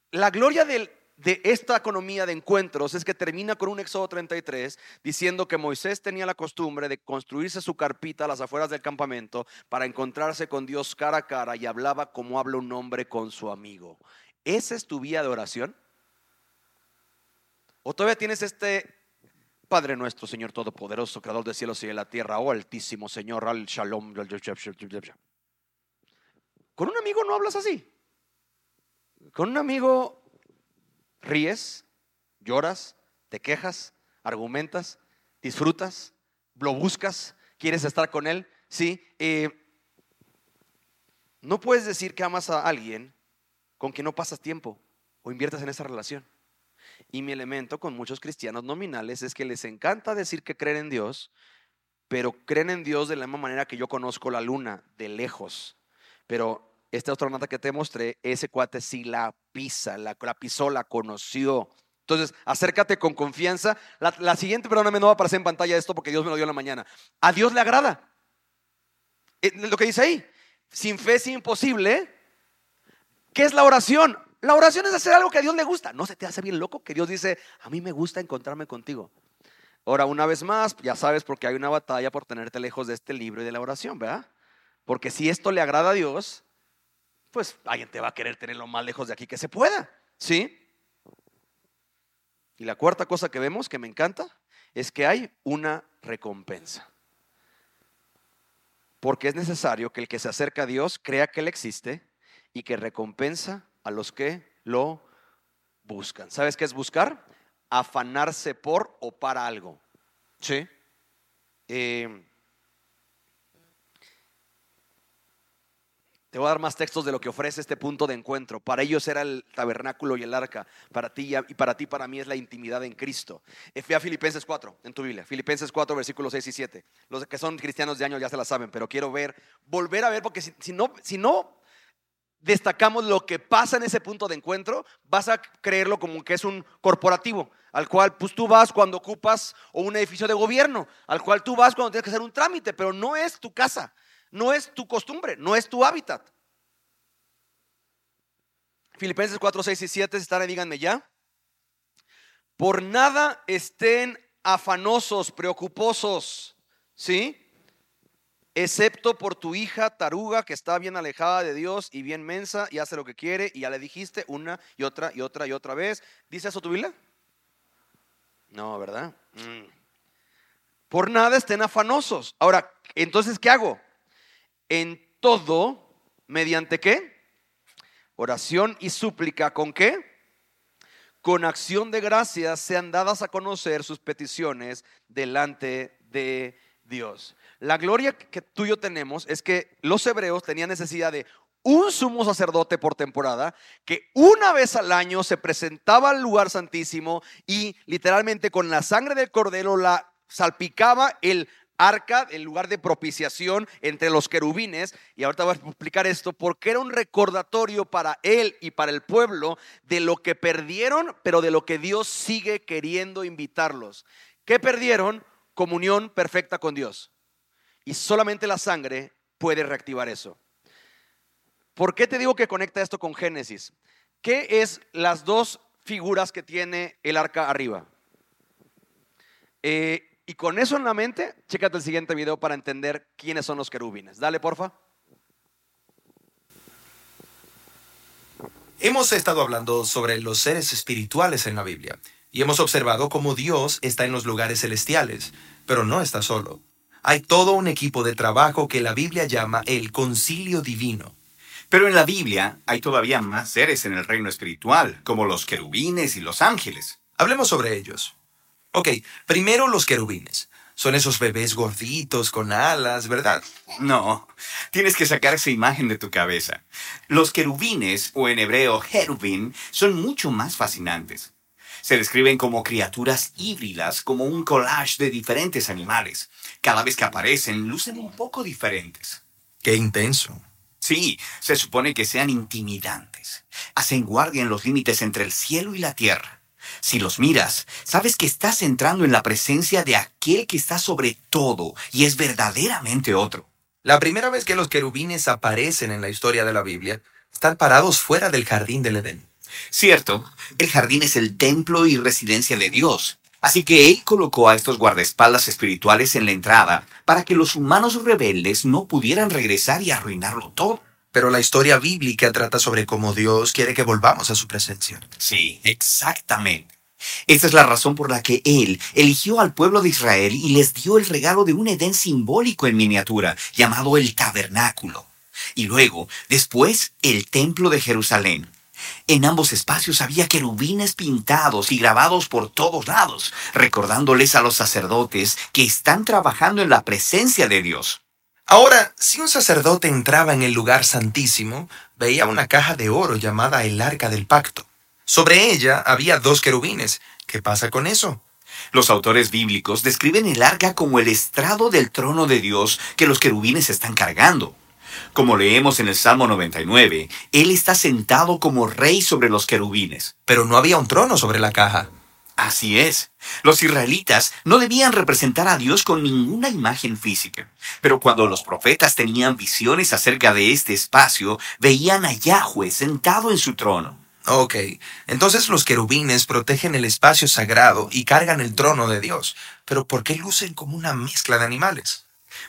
[SPEAKER 2] La gloria del, de esta economía de encuentros es que termina con un Éxodo 33 diciendo que Moisés tenía la costumbre de construirse su carpita a las afueras del campamento para encontrarse con Dios cara a cara y hablaba como habla un hombre con su amigo. ¿Esa es tu vía de oración? ¿O todavía tienes este Padre nuestro, Señor Todopoderoso, Creador de cielos y de la tierra, oh Altísimo Señor, al Shalom? Con un amigo no hablas así. Con un amigo ríes, lloras, te quejas, argumentas, disfrutas, lo buscas, quieres estar con él. Sí, eh, no puedes decir que amas a alguien con quien no pasas tiempo o inviertes en esa relación. Y mi elemento con muchos cristianos nominales es que les encanta decir que creen en Dios, pero creen en Dios de la misma manera que yo conozco la luna, de lejos. Pero esta astronauta que te mostré, ese cuate sí la pisa, la, la pisó, la conoció, Entonces, acércate con confianza. La, siguiente, perdóname, no va a aparecer en pantalla esto porque Dios me lo dio en la mañana. A Dios le agrada. Eh, lo que dice ahí, sin fe es imposible. ¿Qué es la oración? La oración es hacer algo que a Dios le gusta. ¿No se te hace bien loco que Dios dice, a mí me gusta encontrarme contigo? Ahora, una vez más, ya sabes porque hay una batalla por tenerte lejos de este libro y de la oración, ¿verdad? Porque si esto le agrada a Dios, pues alguien te va a querer tener lo más lejos de aquí que se pueda, ¿sí? Y la cuarta cosa que vemos, que me encanta, es que hay una recompensa. Porque es necesario que el que se acerca a Dios crea que Él existe y que recompensa a los que lo buscan. ¿Sabes qué es buscar? Afanarse por o para algo. ¿Sí? Eh, Te voy a dar más textos de lo que ofrece este punto de encuentro. Para ellos era el tabernáculo y el arca. Para ti y para ti, para mí es la intimidad en Cristo. A Filipenses 4 en tu Biblia. Filipenses 4, versículos 6 y 7. Los que son cristianos de años ya se la saben, pero quiero ver, volver a ver, porque si, no, si no destacamos lo que pasa en ese punto de encuentro, vas a creerlo como que es un corporativo, al cual pues tú vas cuando ocupas o un edificio de gobierno, al cual tú vas cuando tienes que hacer un trámite, pero no es tu casa no es tu costumbre, no es tu hábitat. Filipenses 4, 6 y 7, si están díganme ya. Por nada estén afanosos, preocuposos, ¿sí? Excepto por tu hija taruga que está bien alejada de Dios y bien mensa y hace lo que quiere y ya le dijiste una y otra y otra y otra vez. ¿Dice eso tu Biblia? No, ¿verdad? Mm. Por nada estén afanosos. Ahora, entonces, ¿qué hago? En todo, mediante qué? Oración y súplica, ¿con qué? Con acción de gracias sean dadas a conocer sus peticiones delante de Dios. La gloria que tú y yo tenemos es que los hebreos tenían necesidad de un sumo sacerdote por temporada que una vez al año se presentaba al lugar santísimo y literalmente con la sangre del cordero la salpicaba el arca, el lugar de propiciación entre los querubines, y ahorita voy a explicar esto, porque era un recordatorio para él y para el pueblo de lo que perdieron, pero de lo que Dios sigue queriendo invitarlos. ¿Qué perdieron? Comunión perfecta con Dios. Y solamente la sangre puede reactivar eso. ¿Por qué te digo que conecta esto con Génesis? ¿Qué es las dos figuras que tiene el arca arriba? Eh, y con eso en la mente, chécate el siguiente video para entender quiénes son los querubines. Dale, porfa.
[SPEAKER 4] Hemos estado hablando sobre los seres espirituales en la Biblia y hemos observado cómo Dios está en los lugares celestiales, pero no está solo. Hay todo un equipo de trabajo que la Biblia llama el concilio divino.
[SPEAKER 5] Pero en la Biblia hay todavía más seres en el reino espiritual, como los querubines y los ángeles.
[SPEAKER 4] Hablemos sobre ellos. Ok, primero los querubines. Son esos bebés gorditos con alas, ¿verdad?
[SPEAKER 5] No, tienes que sacar esa imagen de tu cabeza. Los querubines, o en hebreo jerubín, son mucho más fascinantes. Se describen como criaturas híbridas, como un collage de diferentes animales. Cada vez que aparecen, lucen un poco diferentes.
[SPEAKER 4] Qué intenso.
[SPEAKER 5] Sí, se supone que sean intimidantes. Hacen guardia en los límites entre el cielo y la tierra. Si los miras, sabes que estás entrando en la presencia de aquel que está sobre todo y es verdaderamente otro.
[SPEAKER 4] La primera vez que los querubines aparecen en la historia de la Biblia, están parados fuera del jardín del Edén.
[SPEAKER 5] Cierto, el jardín es el templo y residencia de Dios. Así que Él colocó a estos guardaespaldas espirituales en la entrada para que los humanos rebeldes no pudieran regresar y arruinarlo todo.
[SPEAKER 4] Pero la historia bíblica trata sobre cómo Dios quiere que volvamos a su presencia.
[SPEAKER 5] Sí, exactamente. Esta es la razón por la que Él eligió al pueblo de Israel y les dio el regalo de un Edén simbólico en miniatura, llamado el tabernáculo. Y luego, después, el templo de Jerusalén. En ambos espacios había querubines pintados y grabados por todos lados, recordándoles a los sacerdotes que están trabajando en la presencia de Dios.
[SPEAKER 4] Ahora, si un sacerdote entraba en el lugar santísimo, veía una caja de oro llamada el arca del pacto. Sobre ella había dos querubines. ¿Qué pasa con eso?
[SPEAKER 5] Los autores bíblicos describen el arca como el estrado del trono de Dios que los querubines están cargando. Como leemos en el Salmo 99, Él está sentado como rey sobre los querubines.
[SPEAKER 4] Pero no había un trono sobre la caja.
[SPEAKER 5] Así es. Los israelitas no debían representar a Dios con ninguna imagen física. Pero cuando los profetas tenían visiones acerca de este espacio, veían a Yahweh sentado en su trono.
[SPEAKER 4] Ok, entonces los querubines protegen el espacio sagrado y cargan el trono de Dios. Pero ¿por qué lucen como una mezcla de animales?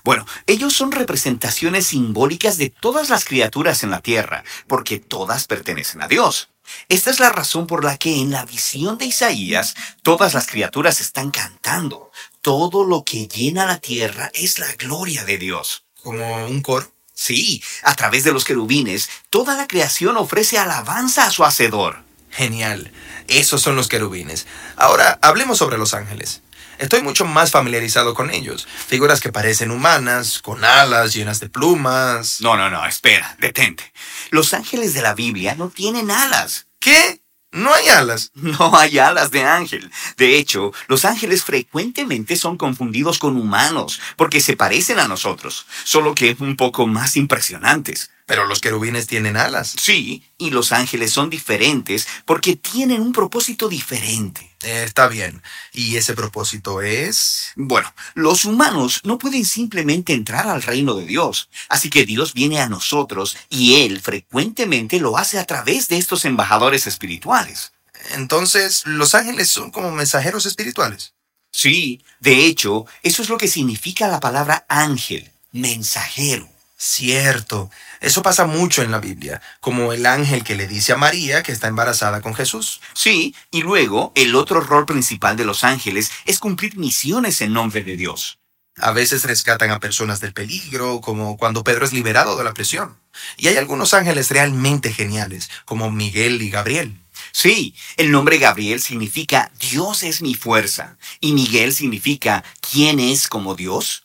[SPEAKER 5] Bueno, ellos son representaciones simbólicas de todas las criaturas en la tierra, porque todas pertenecen a Dios. Esta es la razón por la que en la visión de Isaías todas las criaturas están cantando. Todo lo que llena la tierra es la gloria de Dios.
[SPEAKER 4] ¿Como un coro?
[SPEAKER 5] Sí, a través de los querubines, toda la creación ofrece alabanza a su Hacedor.
[SPEAKER 4] Genial. Esos son los querubines. Ahora, hablemos sobre los ángeles. Estoy mucho más familiarizado con ellos. Figuras que parecen humanas, con alas llenas de plumas.
[SPEAKER 5] No, no, no, espera, detente. Los ángeles de la Biblia no tienen alas.
[SPEAKER 4] ¿Qué? No hay alas.
[SPEAKER 5] No hay alas de ángel. De hecho, los ángeles frecuentemente son confundidos con humanos, porque se parecen a nosotros, solo que un poco más impresionantes.
[SPEAKER 4] Pero los querubines tienen alas.
[SPEAKER 5] Sí, y los ángeles son diferentes porque tienen un propósito diferente.
[SPEAKER 4] Eh, está bien. ¿Y ese propósito es?
[SPEAKER 5] Bueno, los humanos no pueden simplemente entrar al reino de Dios. Así que Dios viene a nosotros y Él frecuentemente lo hace a través de estos embajadores espirituales.
[SPEAKER 4] Entonces, los ángeles son como mensajeros espirituales.
[SPEAKER 5] Sí, de hecho, eso es lo que significa la palabra ángel, mensajero.
[SPEAKER 4] Cierto. Eso pasa mucho en la Biblia, como el ángel que le dice a María que está embarazada con Jesús.
[SPEAKER 5] Sí, y luego el otro rol principal de los ángeles es cumplir misiones en nombre de Dios.
[SPEAKER 4] A veces rescatan a personas del peligro, como cuando Pedro es liberado de la prisión. Y hay algunos ángeles realmente geniales, como Miguel y Gabriel.
[SPEAKER 5] Sí, el nombre Gabriel significa Dios es mi fuerza y Miguel significa ¿quién es como Dios?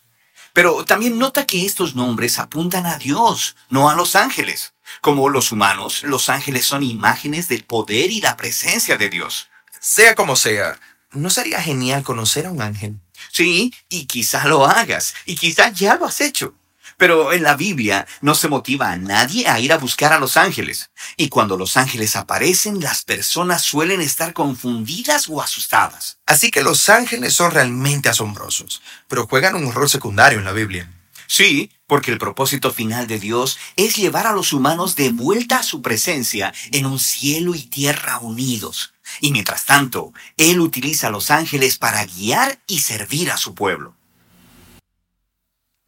[SPEAKER 5] Pero también nota que estos nombres apuntan a Dios, no a los ángeles. Como los humanos, los ángeles son imágenes del poder y la presencia de Dios.
[SPEAKER 4] Sea como sea, ¿no sería genial conocer a un ángel?
[SPEAKER 5] Sí, y quizá lo hagas, y quizá ya lo has hecho. Pero en la Biblia no se motiva a nadie a ir a buscar a los ángeles. Y cuando los ángeles aparecen, las personas suelen estar confundidas o asustadas.
[SPEAKER 4] Así que los ángeles son realmente asombrosos, pero juegan un rol secundario en la Biblia.
[SPEAKER 5] Sí, porque el propósito final de Dios es llevar a los humanos de vuelta a su presencia en un cielo y tierra unidos. Y mientras tanto, Él utiliza a los ángeles para guiar y servir a su pueblo.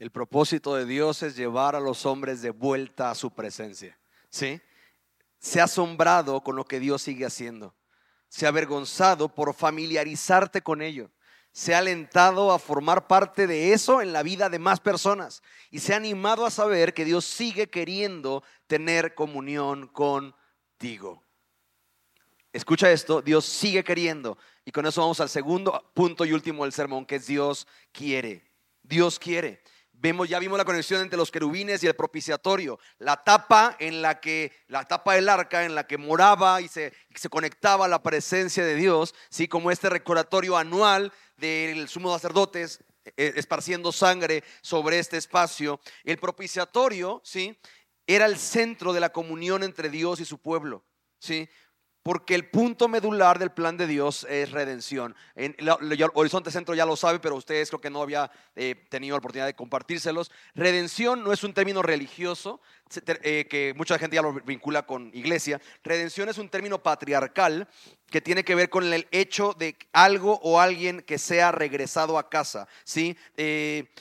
[SPEAKER 2] El propósito de Dios es llevar a los hombres de vuelta a su presencia. ¿Sí? Se ha asombrado con lo que Dios sigue haciendo. Se ha avergonzado por familiarizarte con ello. Se ha alentado a formar parte de eso en la vida de más personas. Y se ha animado a saber que Dios sigue queriendo tener comunión contigo. Escucha esto, Dios sigue queriendo. Y con eso vamos al segundo punto y último del sermón, que es Dios quiere. Dios quiere ya vimos la conexión entre los querubines y el propiciatorio, la tapa en la que, la tapa del arca en la que moraba y se, se conectaba la presencia de Dios, ¿sí? como este recordatorio anual del sumo sacerdotes eh, esparciendo sangre sobre este espacio. El propiciatorio, ¿sí? Era el centro de la comunión entre Dios y su pueblo, ¿sí? Porque el punto medular del plan de Dios es redención. En, Horizonte Centro ya lo sabe, pero ustedes creo que no había eh, tenido la oportunidad de compartírselos. Redención no es un término religioso eh, que mucha gente ya lo vincula con iglesia. Redención es un término patriarcal que tiene que ver con el hecho de algo o alguien que sea regresado a casa. ¿sí? Eh,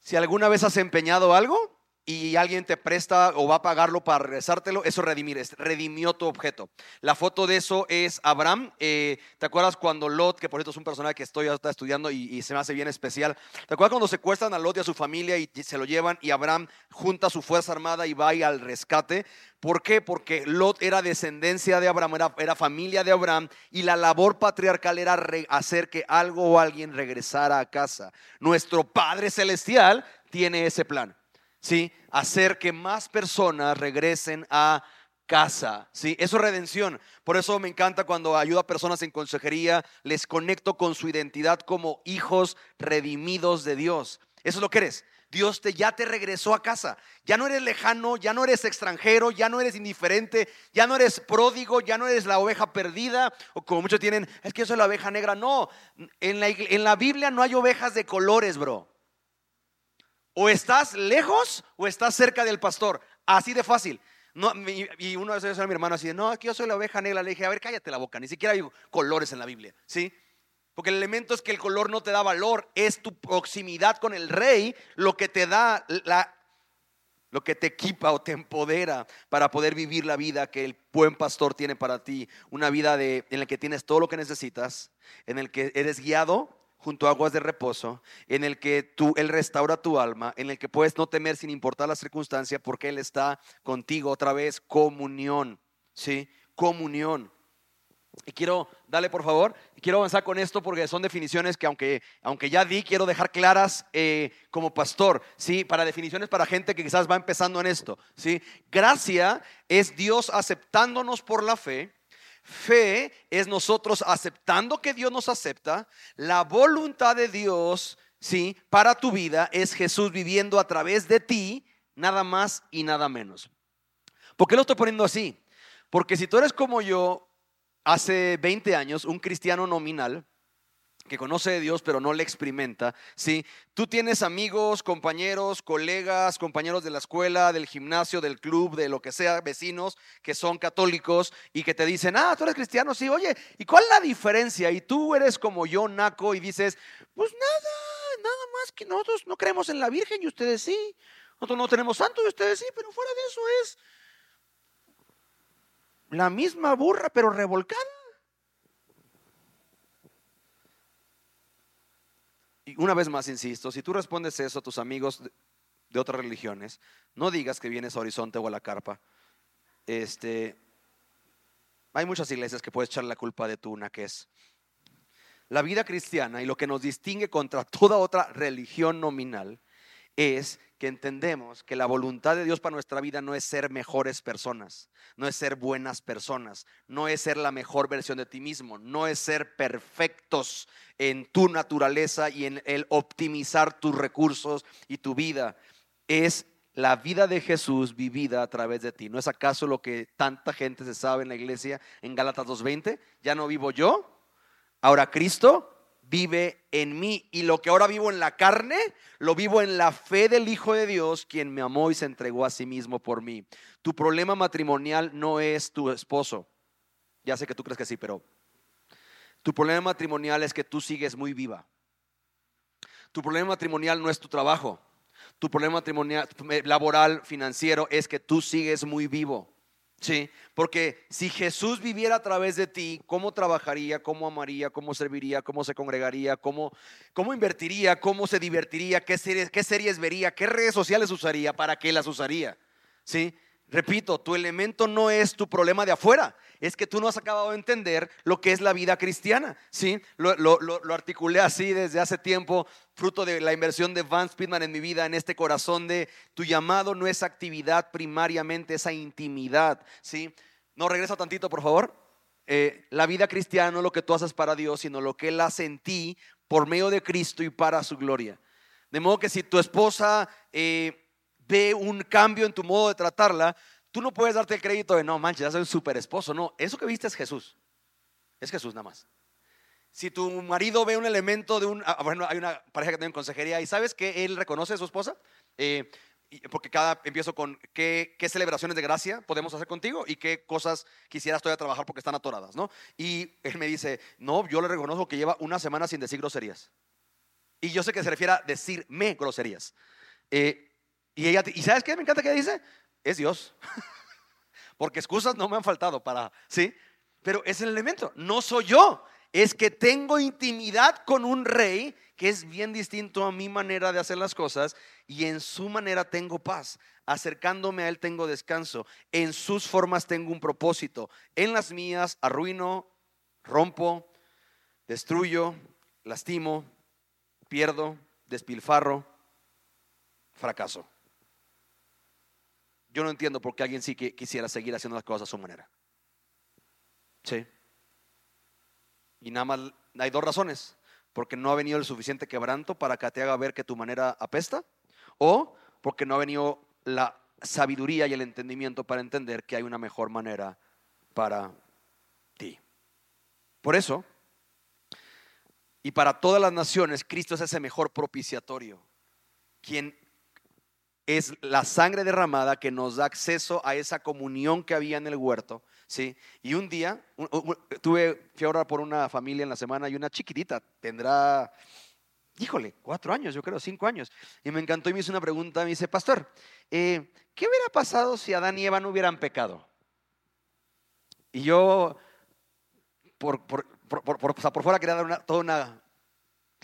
[SPEAKER 2] si alguna vez has empeñado algo, y alguien te presta o va a pagarlo para regresártelo, eso redimir, redimió tu objeto. La foto de eso es Abraham. Eh, ¿Te acuerdas cuando Lot, que por cierto es un personaje que estoy estudiando y, se me hace bien especial, ¿te acuerdas cuando secuestran a Lot y a su familia y se lo llevan y Abraham junta su fuerza armada y va al rescate? ¿Por qué? Porque Lot era descendencia de Abraham, era, era familia de Abraham y la labor patriarcal era hacer que algo o alguien regresara a casa. Nuestro Padre Celestial tiene ese plan. ¿Sí? Hacer que más personas regresen a casa, ¿sí? Eso es redención. Por eso me encanta cuando ayudo a personas en consejería, les conecto con su identidad como hijos redimidos de Dios. Eso es lo que eres. Dios te, ya te regresó a casa. Ya no eres lejano, ya no eres extranjero, ya no eres indiferente, ya no eres pródigo, ya no eres la oveja perdida. O como muchos tienen, es que yo soy la oveja negra. No, en la, en la Biblia no hay ovejas de colores, bro. O estás lejos o estás cerca del pastor. Así de fácil. No, y uno de esos a mi hermano así, no, aquí yo soy la oveja negra. Le dije, a ver, cállate la boca, ni siquiera hay colores en la Biblia, ¿sí? Porque el elemento es que el color no te da valor, es tu proximidad con el rey lo que te da la, lo que te equipa o te empodera para poder vivir la vida que el buen pastor tiene para ti, una vida de, en la que tienes todo lo que necesitas, en el que eres guiado junto a aguas de reposo, en el que tú, Él restaura tu alma, en el que puedes no temer sin importar la circunstancia, porque Él está contigo otra vez, comunión, ¿sí? Comunión. Y quiero, dale por favor, quiero avanzar con esto porque son definiciones que aunque, aunque ya di, quiero dejar claras eh, como pastor, ¿sí? Para definiciones para gente que quizás va empezando en esto, ¿sí? Gracia es Dios aceptándonos por la fe, Fe es nosotros aceptando que Dios nos acepta. La voluntad de Dios, sí, para tu vida es Jesús viviendo a través de ti, nada más y nada menos. ¿Por qué lo estoy poniendo así? Porque si tú eres como yo, hace 20 años, un cristiano nominal, que conoce de Dios pero no le experimenta, ¿sí? Tú tienes amigos, compañeros, colegas, compañeros de la escuela, del gimnasio, del club, de lo que sea, vecinos que son católicos y que te dicen, ah, tú eres cristiano, sí, oye, ¿y cuál es la diferencia? Y tú eres como yo, Naco, y dices, pues nada, nada más que nosotros no creemos en la Virgen y ustedes sí. Nosotros no tenemos santo y ustedes sí, pero fuera de eso es la misma burra pero revolcada. Una vez más insisto, si tú respondes eso a tus amigos de, otras religiones, no digas que vienes a Horizonte o a la Carpa. Este, hay muchas iglesias que puedes echar la culpa de tu es La vida cristiana y lo que nos distingue contra toda otra religión nominal es que entendemos que la voluntad de Dios para nuestra vida no es ser mejores personas, no es ser buenas personas, no es ser la mejor versión de ti mismo, no es ser perfectos en tu naturaleza y en el optimizar tus recursos y tu vida. Es la vida de Jesús vivida a través de ti. ¿No es acaso lo que tanta gente se sabe en la iglesia en Gálatas 2.20? Ya no vivo yo, ahora Cristo vive en mí. Y lo que ahora vivo en la carne, lo vivo en la fe del Hijo de Dios, quien me amó y se entregó a sí mismo por mí. Tu problema matrimonial no es tu esposo. Ya sé que tú crees que sí, pero tu problema matrimonial es que tú sigues muy viva. Tu problema matrimonial no es tu trabajo. Tu problema matrimonial, laboral, financiero, es que tú sigues muy vivo. Sí, porque si Jesús viviera a través de ti, ¿cómo trabajaría? ¿Cómo amaría? ¿Cómo serviría? ¿Cómo se congregaría? ¿Cómo, cómo invertiría? ¿Cómo se divertiría? ¿Qué series, ¿Qué series vería? ¿Qué redes sociales usaría? ¿Para qué las usaría? ¿Sí? Repito, tu elemento no es tu problema de afuera, es que tú no has acabado de entender lo que es la vida cristiana. ¿sí? Lo, articulé así desde hace tiempo, fruto de la inversión de Van Speedman en mi vida, en este corazón de tu llamado no es actividad primariamente, esa intimidad. ¿sí? No, regresa tantito, por favor. Eh, la vida cristiana no es lo que tú haces para Dios, sino lo que Él hace en ti por medio de Cristo y para su gloria. De modo que si tu esposa... Eh, ve un cambio en tu modo de tratarla, tú no puedes darte el crédito de no manches, ya soy un super esposo. No, eso que viste es Jesús. Es Jesús nada más. Si tu marido ve un elemento de un. Ah, bueno, hay una pareja que tiene consejería y sabes que él reconoce a su esposa. Eh, porque cada empiezo con qué, qué, celebraciones de gracia podemos hacer contigo y qué cosas quisieras todavía trabajar porque están atoradas, ¿no? Y él me dice, no, yo le reconozco que lleva una semana sin decir groserías. Y yo sé que se refiere a decirme groserías. Eh, y, ella, ¿y sabes qué? Me encanta que dice, es Dios. Porque excusas no me han faltado para, ¿sí? Pero es el elemento, no soy yo. Es que tengo intimidad con un rey que es bien distinto a mi manera de hacer las cosas y en su manera tengo paz. Acercándome a Él tengo descanso. En sus formas tengo un propósito. En las mías arruino, rompo, destruyo, lastimo, pierdo, despilfarro, fracaso. Yo no entiendo por qué alguien sí que quisiera seguir haciendo las cosas a su manera. Sí. Y nada más hay dos razones. Porque no ha venido el suficiente quebranto para que te haga ver que tu manera apesta. o porque no ha venido la sabiduría y el entendimiento para entender que hay una mejor manera para ti. Por eso, y para todas las naciones, Cristo es ese mejor propiciatorio, quien es la sangre derramada que nos da acceso a esa comunión que había en el huerto, ¿sí? Y un día, tuve, fui por una familia en la semana y una chiquitita, tendrá, híjole, cuatro años, yo creo, cinco años, y me encantó y me hizo una pregunta, me dice, pastor, eh, ¿qué hubiera pasado si Adán y Eva no hubieran pecado? Y yo, por, por, por, fuera quería dar toda una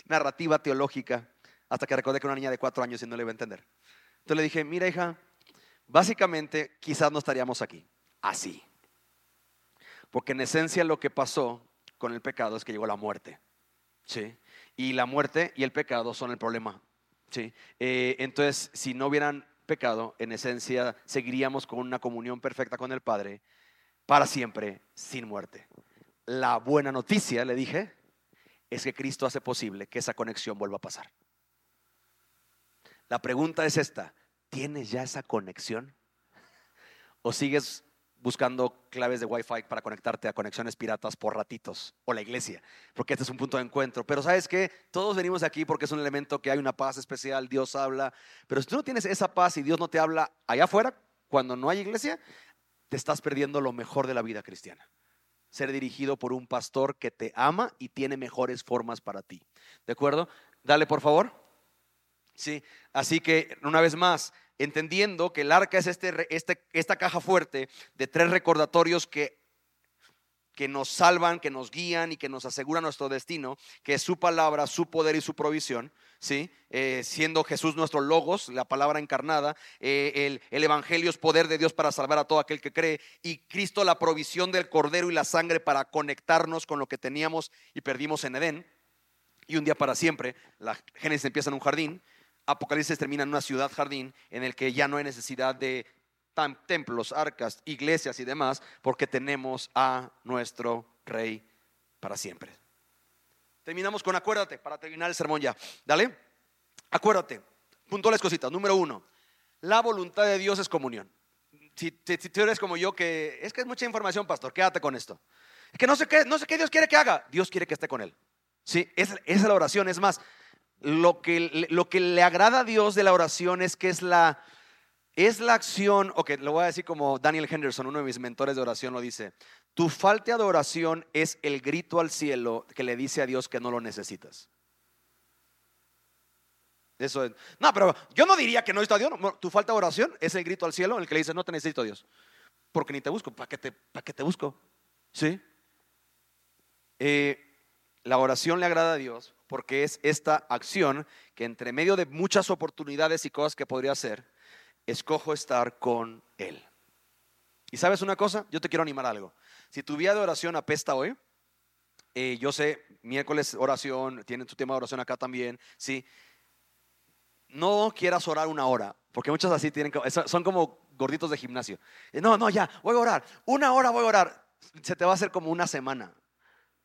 [SPEAKER 2] narrativa teológica, hasta que recordé que una niña de cuatro años y no le iba a entender. Entonces le dije, mira hija, básicamente quizás no estaríamos aquí, así. Porque en esencia lo que pasó con el pecado es que llegó la muerte. ¿sí? Y la muerte y el pecado son el problema. ¿sí? Eh, entonces, si no hubieran pecado, en esencia seguiríamos con una comunión perfecta con el Padre para siempre, sin muerte. La buena noticia, le dije, es que Cristo hace posible que esa conexión vuelva a pasar. La pregunta es esta, ¿tienes ya esa conexión? ¿O sigues buscando claves de Wi-Fi para conectarte a conexiones piratas por ratitos o la iglesia? Porque este es un punto de encuentro. Pero sabes que todos venimos aquí porque es un elemento que hay una paz especial, Dios habla. Pero si tú no tienes esa paz y Dios no te habla allá afuera, cuando no hay iglesia, te estás perdiendo lo mejor de la vida cristiana. Ser dirigido por un pastor que te ama y tiene mejores formas para ti. ¿De acuerdo? Dale, por favor. ¿Sí? Así que, una vez más, entendiendo que el arca es este, este, esta caja fuerte de tres recordatorios que, que nos salvan, que nos guían y que nos aseguran nuestro destino, que es su palabra, su poder y su provisión, ¿sí? Eh, siendo Jesús nuestro logos, la palabra encarnada, eh, el, el evangelio es poder de Dios para salvar a todo aquel que cree, y Cristo la provisión del cordero y la sangre para conectarnos con lo que teníamos y perdimos en Edén. Y un día para siempre, la Génesis empieza en un jardín, Apocalipsis termina en una ciudad jardín en el que ya no hay necesidad de templos, arcas, iglesias y demás, porque tenemos a nuestro rey para siempre. Terminamos con acuérdate, para terminar el sermón ya. Dale, acuérdate, puntuales cositas. Número uno, la voluntad de Dios es comunión. Si, tú eres como yo, que es que es mucha información, pastor, quédate con esto. Es que no sé qué, no sé qué Dios quiere que haga. Dios quiere que esté con él. Sí, esa es la oración. Es más, lo que, lo que le agrada a Dios de la oración es que es la, es la acción, ok, lo voy a decir como Daniel Henderson, uno de mis mentores de oración, lo dice, tu falta de oración es el grito al cielo que le dice a Dios que no lo necesitas. Eso es. No, pero yo no diría que no está Dios. tu falta de oración es el grito al cielo en el que le dice, no te necesito Dios. Porque ni te busco. ¿Para qué te, para qué te busco? ¿Sí? Eh, la oración le agrada a Dios porque es esta acción que entre medio de muchas oportunidades y cosas que podría hacer, escojo estar con Él. Y sabes una cosa, yo te quiero animar a algo. Si tu vida de oración apesta hoy, eh, yo sé, miércoles oración, tienen tu tema de oración acá también, ¿sí? No quieras orar una hora, porque muchos así tienen, son como gorditos de gimnasio. No, no, ya, voy a orar. Una hora voy a orar. Se te va a hacer como una semana.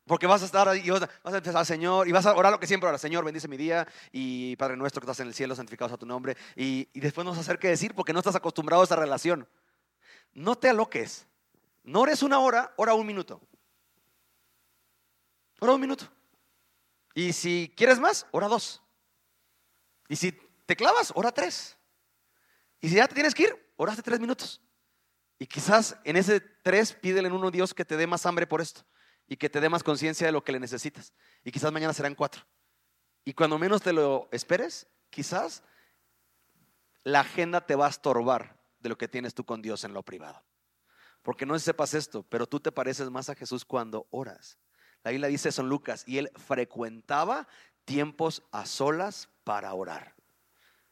[SPEAKER 2] Porque vas a estar ahí y vas a empezar, Señor, y vas a orar lo que siempre ora, Señor, bendice mi día, y Padre nuestro que estás en el cielo, santificado a tu nombre, y, después no vas a hacer qué decir porque no estás acostumbrado a esa relación. No te aloques. No ores una hora, ora un minuto. Ora un minuto. Y si quieres más, ora dos. Y si te clavas, ora tres. Y si ya te tienes que ir, oraste tres minutos. Y quizás en ese tres pídele en uno Dios que te dé más hambre por esto y que te dé más conciencia de lo que le necesitas. Y quizás mañana serán cuatro. Y cuando menos te lo esperes, quizás la agenda te va a estorbar de lo que tienes tú con Dios en lo privado. Porque no sepas esto, pero tú te pareces más a Jesús cuando oras. La Biblia dice en Lucas, y él frecuentaba tiempos a solas para orar.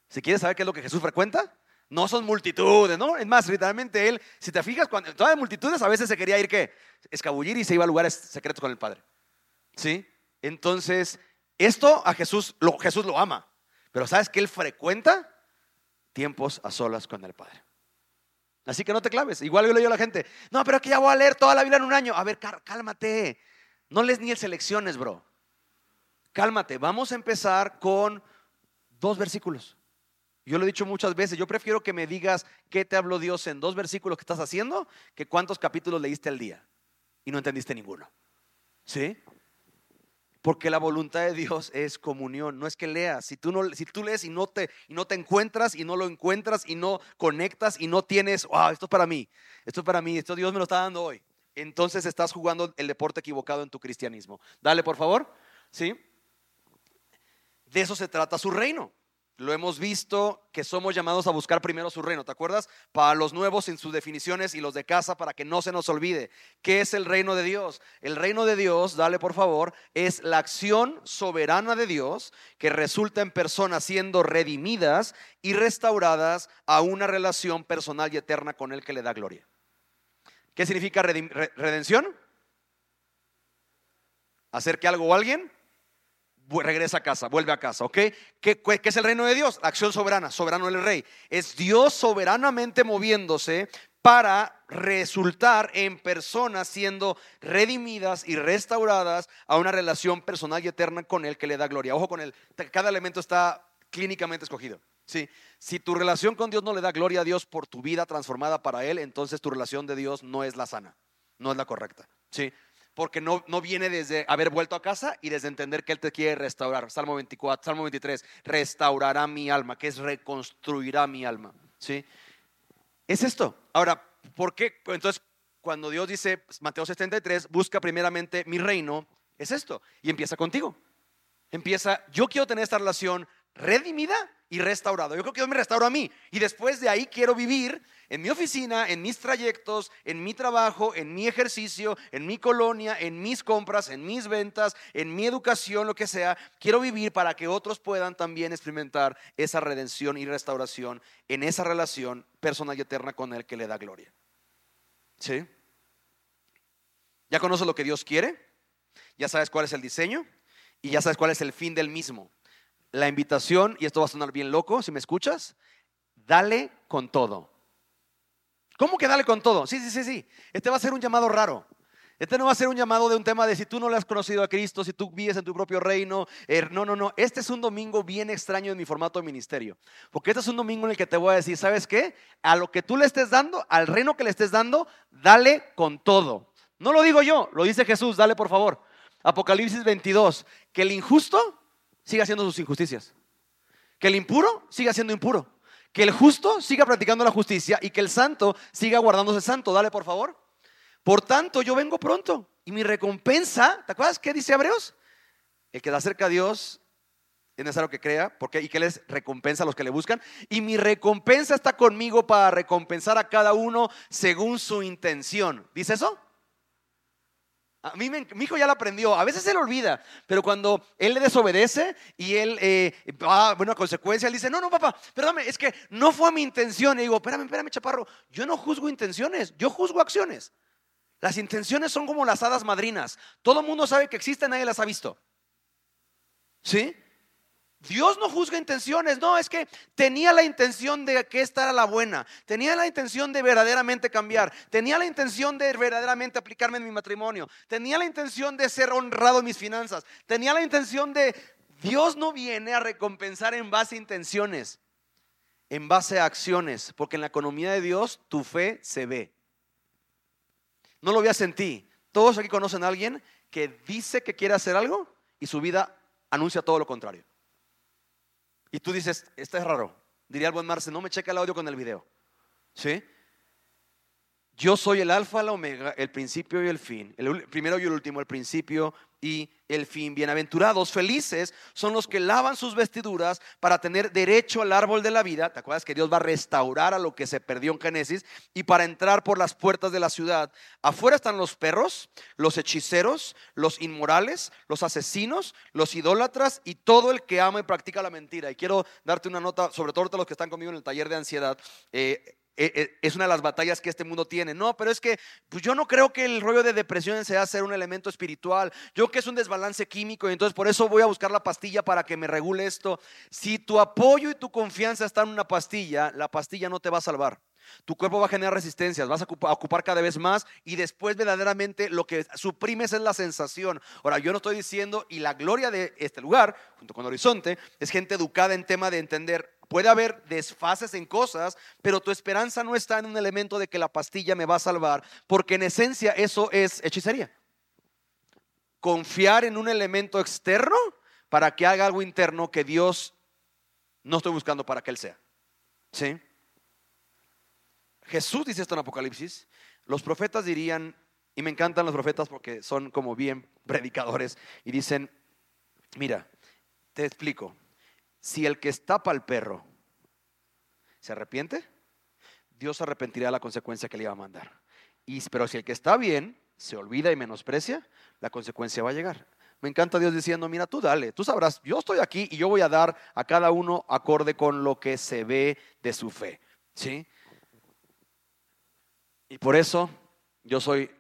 [SPEAKER 2] Si quieres saber qué es lo que Jesús frecuenta, no son multitudes, ¿no? Es más, literalmente él, si te fijas, cuando todas las multitudes a veces se quería ir, ¿qué? Escabullir y se iba a lugares secretos con el Padre. ¿Sí? Entonces, esto a Jesús lo, Jesús lo ama. Pero ¿sabes que él frecuenta? Tiempos a solas con el Padre. Así que no te claves. Igual yo le digo a la gente, no, pero que ya voy a leer toda la Biblia en un año. A ver, cálmate. No lees ni el selecciones, bro. Cálmate. Vamos a empezar con dos versículos. Yo lo he dicho muchas veces, yo prefiero que me digas qué te habló Dios en dos versículos que estás haciendo que cuántos capítulos leíste al día y no entendiste ninguno. ¿Sí? Porque la voluntad de Dios es comunión, no es que leas. Si tú, no, si tú lees y no, te, y no te encuentras y no lo encuentras y no conectas y no tienes, wow, esto es para mí, esto es para mí, esto Dios me lo está dando hoy. Entonces estás jugando el deporte equivocado en tu cristianismo. Dale, por favor. ¿Sí? De eso se trata su reino. Lo hemos visto que somos llamados a buscar primero su reino, ¿te acuerdas? Para los nuevos en sus definiciones y los de casa para que no se nos olvide. ¿Qué es el reino de Dios? El reino de Dios, dale por favor, es la acción soberana de Dios que resulta en personas siendo redimidas y restauradas a una relación personal y eterna con Él que le da gloria. ¿Qué significa redención? Hacer que algo o alguien regresa a casa, vuelve a casa, ¿ok? ¿Qué, es el reino de Dios? acción soberana, soberano el rey. Es Dios soberanamente moviéndose para resultar en personas siendo redimidas y restauradas a una relación personal y eterna con Él que le da gloria. Ojo con él, cada elemento está clínicamente escogido. Sí. Si tu relación con Dios no le da gloria a Dios por tu vida transformada para Él, entonces tu relación de Dios no es la sana, no es la correcta. Sí porque no, no viene desde haber vuelto a casa y desde entender que Él te quiere restaurar. Salmo 24, Salmo 23, restaurará mi alma, que es reconstruirá mi alma. ¿Sí? Es esto. Ahora, ¿por qué? Entonces, cuando Dios dice, Mateo 73, busca primeramente mi reino, es esto. Y empieza contigo. Empieza, yo quiero tener esta relación redimida y restaurado. Yo creo que Dios me restaura a mí. Y después de ahí quiero vivir en mi oficina, en mis trayectos, en mi trabajo, en mi ejercicio, en mi colonia, en mis compras, en mis ventas, en mi educación, lo que sea. Quiero vivir para que otros puedan también experimentar esa redención y restauración en esa relación personal y eterna con Él que le da gloria. ¿Sí? ¿Ya conoces lo que Dios quiere? ¿Ya sabes cuál es el diseño? Y ya sabes cuál es el fin del mismo la invitación, y esto va a sonar bien loco si me escuchas, dale con todo. ¿Cómo que dale con todo? Sí, sí, sí, sí. Este va a ser un llamado raro. Este no va a ser un llamado de un tema de si tú no le has conocido a Cristo, si tú vives en tu propio reino. Er, no, no, no. Este es un domingo bien extraño en mi formato de ministerio. Porque este es un domingo en el que te voy a decir, ¿sabes qué? A lo que tú le estés dando, al reino que le estés dando, dale con todo. No lo digo yo, lo dice Jesús, dale por favor. Apocalipsis 22, que el injusto siga haciendo sus injusticias. Que el impuro siga siendo impuro. Que el justo siga practicando la justicia y que el santo siga guardándose santo. Dale, por favor. Por tanto, yo vengo pronto y mi recompensa, ¿te acuerdas qué dice Hebreos? El que da cerca a Dios es necesario que crea, porque y que les recompensa a los que le buscan. Y mi recompensa está conmigo para recompensar a cada uno según su intención. ¿Dice eso? A mí mi hijo ya lo aprendió. A veces se le olvida, pero cuando él le desobedece y él eh, va a una consecuencia, él dice: No, no, papá, perdóname, es que no fue mi intención. Y digo: Espérame, espérame, chaparro. Yo no juzgo intenciones, yo juzgo acciones. Las intenciones son como las hadas madrinas. Todo el mundo sabe que existen, nadie las ha visto. ¿Sí? Dios no juzga intenciones, no, es que tenía la intención de que esta era la buena, tenía la intención de verdaderamente cambiar, tenía la intención de verdaderamente aplicarme en mi matrimonio, tenía la intención de ser honrado en mis finanzas, tenía la intención de... Dios no viene a recompensar en base a intenciones, en base a acciones, porque en la economía de Dios tu fe se ve. No lo veas en ti. Todos aquí conocen a alguien que dice que quiere hacer algo y su vida anuncia todo lo contrario. Y tú dices, esto es raro. Diría el buen Marce, no me checa el audio con el video. ¿Sí? Yo soy el alfa, la omega, el principio y el fin. El primero y el último, el principio y el fin. Bienaventurados, felices son los que lavan sus vestiduras para tener derecho al árbol de la vida. ¿Te acuerdas que Dios va a restaurar a lo que se perdió en Génesis? Y para entrar por las puertas de la ciudad. Afuera están los perros, los hechiceros, los inmorales, los asesinos, los idólatras y todo el que ama y practica la mentira. Y quiero darte una nota, sobre todo los que están conmigo en el taller de ansiedad. Eh, es una de las batallas que este mundo tiene. No, pero es que pues yo no creo que el rollo de depresión sea ser un elemento espiritual. Yo que es un desbalance químico y entonces por eso voy a buscar la pastilla para que me regule esto. Si tu apoyo y tu confianza están en una pastilla, la pastilla no te va a salvar. Tu cuerpo va a generar resistencias, vas a ocupar cada vez más y después verdaderamente lo que suprimes es la sensación. Ahora, yo no estoy diciendo, y la gloria de este lugar, junto con Horizonte, es gente educada en tema de entender Puede haber desfases en cosas, pero tu esperanza no está en un elemento de que la pastilla me va a salvar, porque en esencia eso es hechicería. Confiar en un elemento externo para que haga algo interno que Dios no estoy buscando para que Él sea. ¿Sí? Jesús dice esto en Apocalipsis. Los profetas dirían, y me encantan los profetas porque son como bien predicadores, y dicen, mira, te explico, si el que estapa al perro se arrepiente, Dios arrepentirá la consecuencia que le iba a mandar. Y, pero si el que está bien se olvida y menosprecia, la consecuencia va a llegar. Me encanta Dios diciendo, mira, tú dale, tú sabrás, yo estoy aquí y yo voy a dar a cada uno acorde con lo que se ve de su fe. ¿Sí? Y por eso yo soy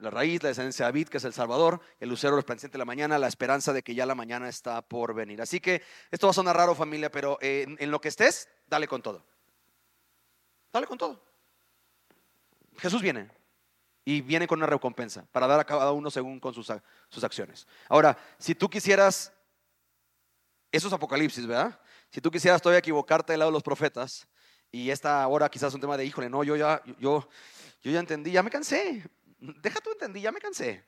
[SPEAKER 2] la raíz, la esencia de David, que es el Salvador, el lucero resplandeciente de la mañana, la esperanza de que ya la mañana está por venir. Así que esto va a sonar raro familia, pero en, en lo que estés, dale con todo. Dale con todo. Jesús viene y viene con una recompensa para dar a cada uno según con sus, sus acciones. Ahora, si tú quisieras, eso es Apocalipsis, ¿verdad? Si tú quisieras todavía equivocarte del lado de los profetas y esta hora quizás es un tema de, híjole, no, yo ya, yo, yo ya entendí, ya me cansé, deja tú entendí, ya me cansé.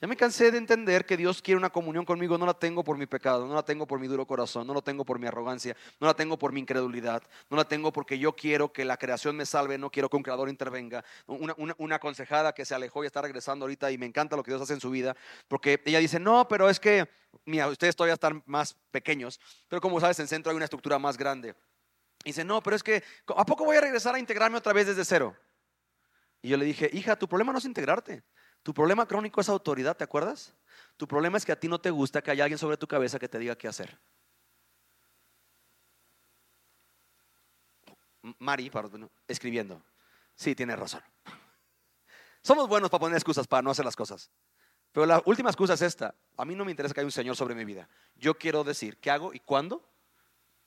[SPEAKER 2] Ya me cansé de entender que Dios quiere una comunión conmigo, no la tengo por mi pecado, no la tengo por mi duro corazón, no la tengo por mi arrogancia, no la tengo por mi incredulidad, no la tengo porque yo quiero que la creación me salve, no quiero que un creador intervenga. Una, una, aconsejada que se alejó y está regresando ahorita y me encanta lo que Dios hace en su vida, porque ella dice, no, pero es que, mira, ustedes todavía están más pequeños, pero como sabes, en centro hay una estructura más grande. Y dice, no, pero es que, ¿a poco voy a regresar a integrarme otra vez desde cero? Y yo le dije, hija, tu problema no es integrarte. Tu problema crónico es autoridad, ¿te acuerdas? Tu problema es que a ti no te gusta que haya alguien sobre tu cabeza que te diga qué hacer. Mari, perdón, escribiendo. Sí, tienes razón. Somos buenos para poner excusas para no hacer las cosas. Pero la última excusa es esta. A mí no me interesa que haya un Señor sobre mi vida. Yo quiero decir qué hago y cuándo,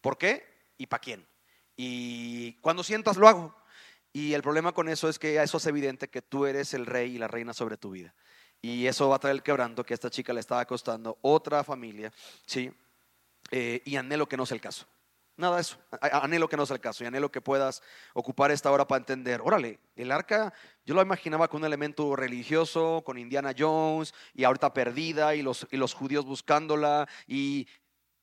[SPEAKER 2] por qué y para quién. Y cuando sientas lo hago. Y el problema con eso es que eso es evidente que tú eres el rey y la reina sobre tu vida. Y eso va a traer el quebranto que a esta chica le estaba costando otra familia, ¿sí? Eh, y anhelo que no sea el caso. Nada de eso. Anhelo que no sea el caso y anhelo que puedas ocupar esta hora para entender. Órale, el arca, yo lo imaginaba con un elemento religioso, con Indiana Jones y ahorita perdida y los, y los judíos buscándola y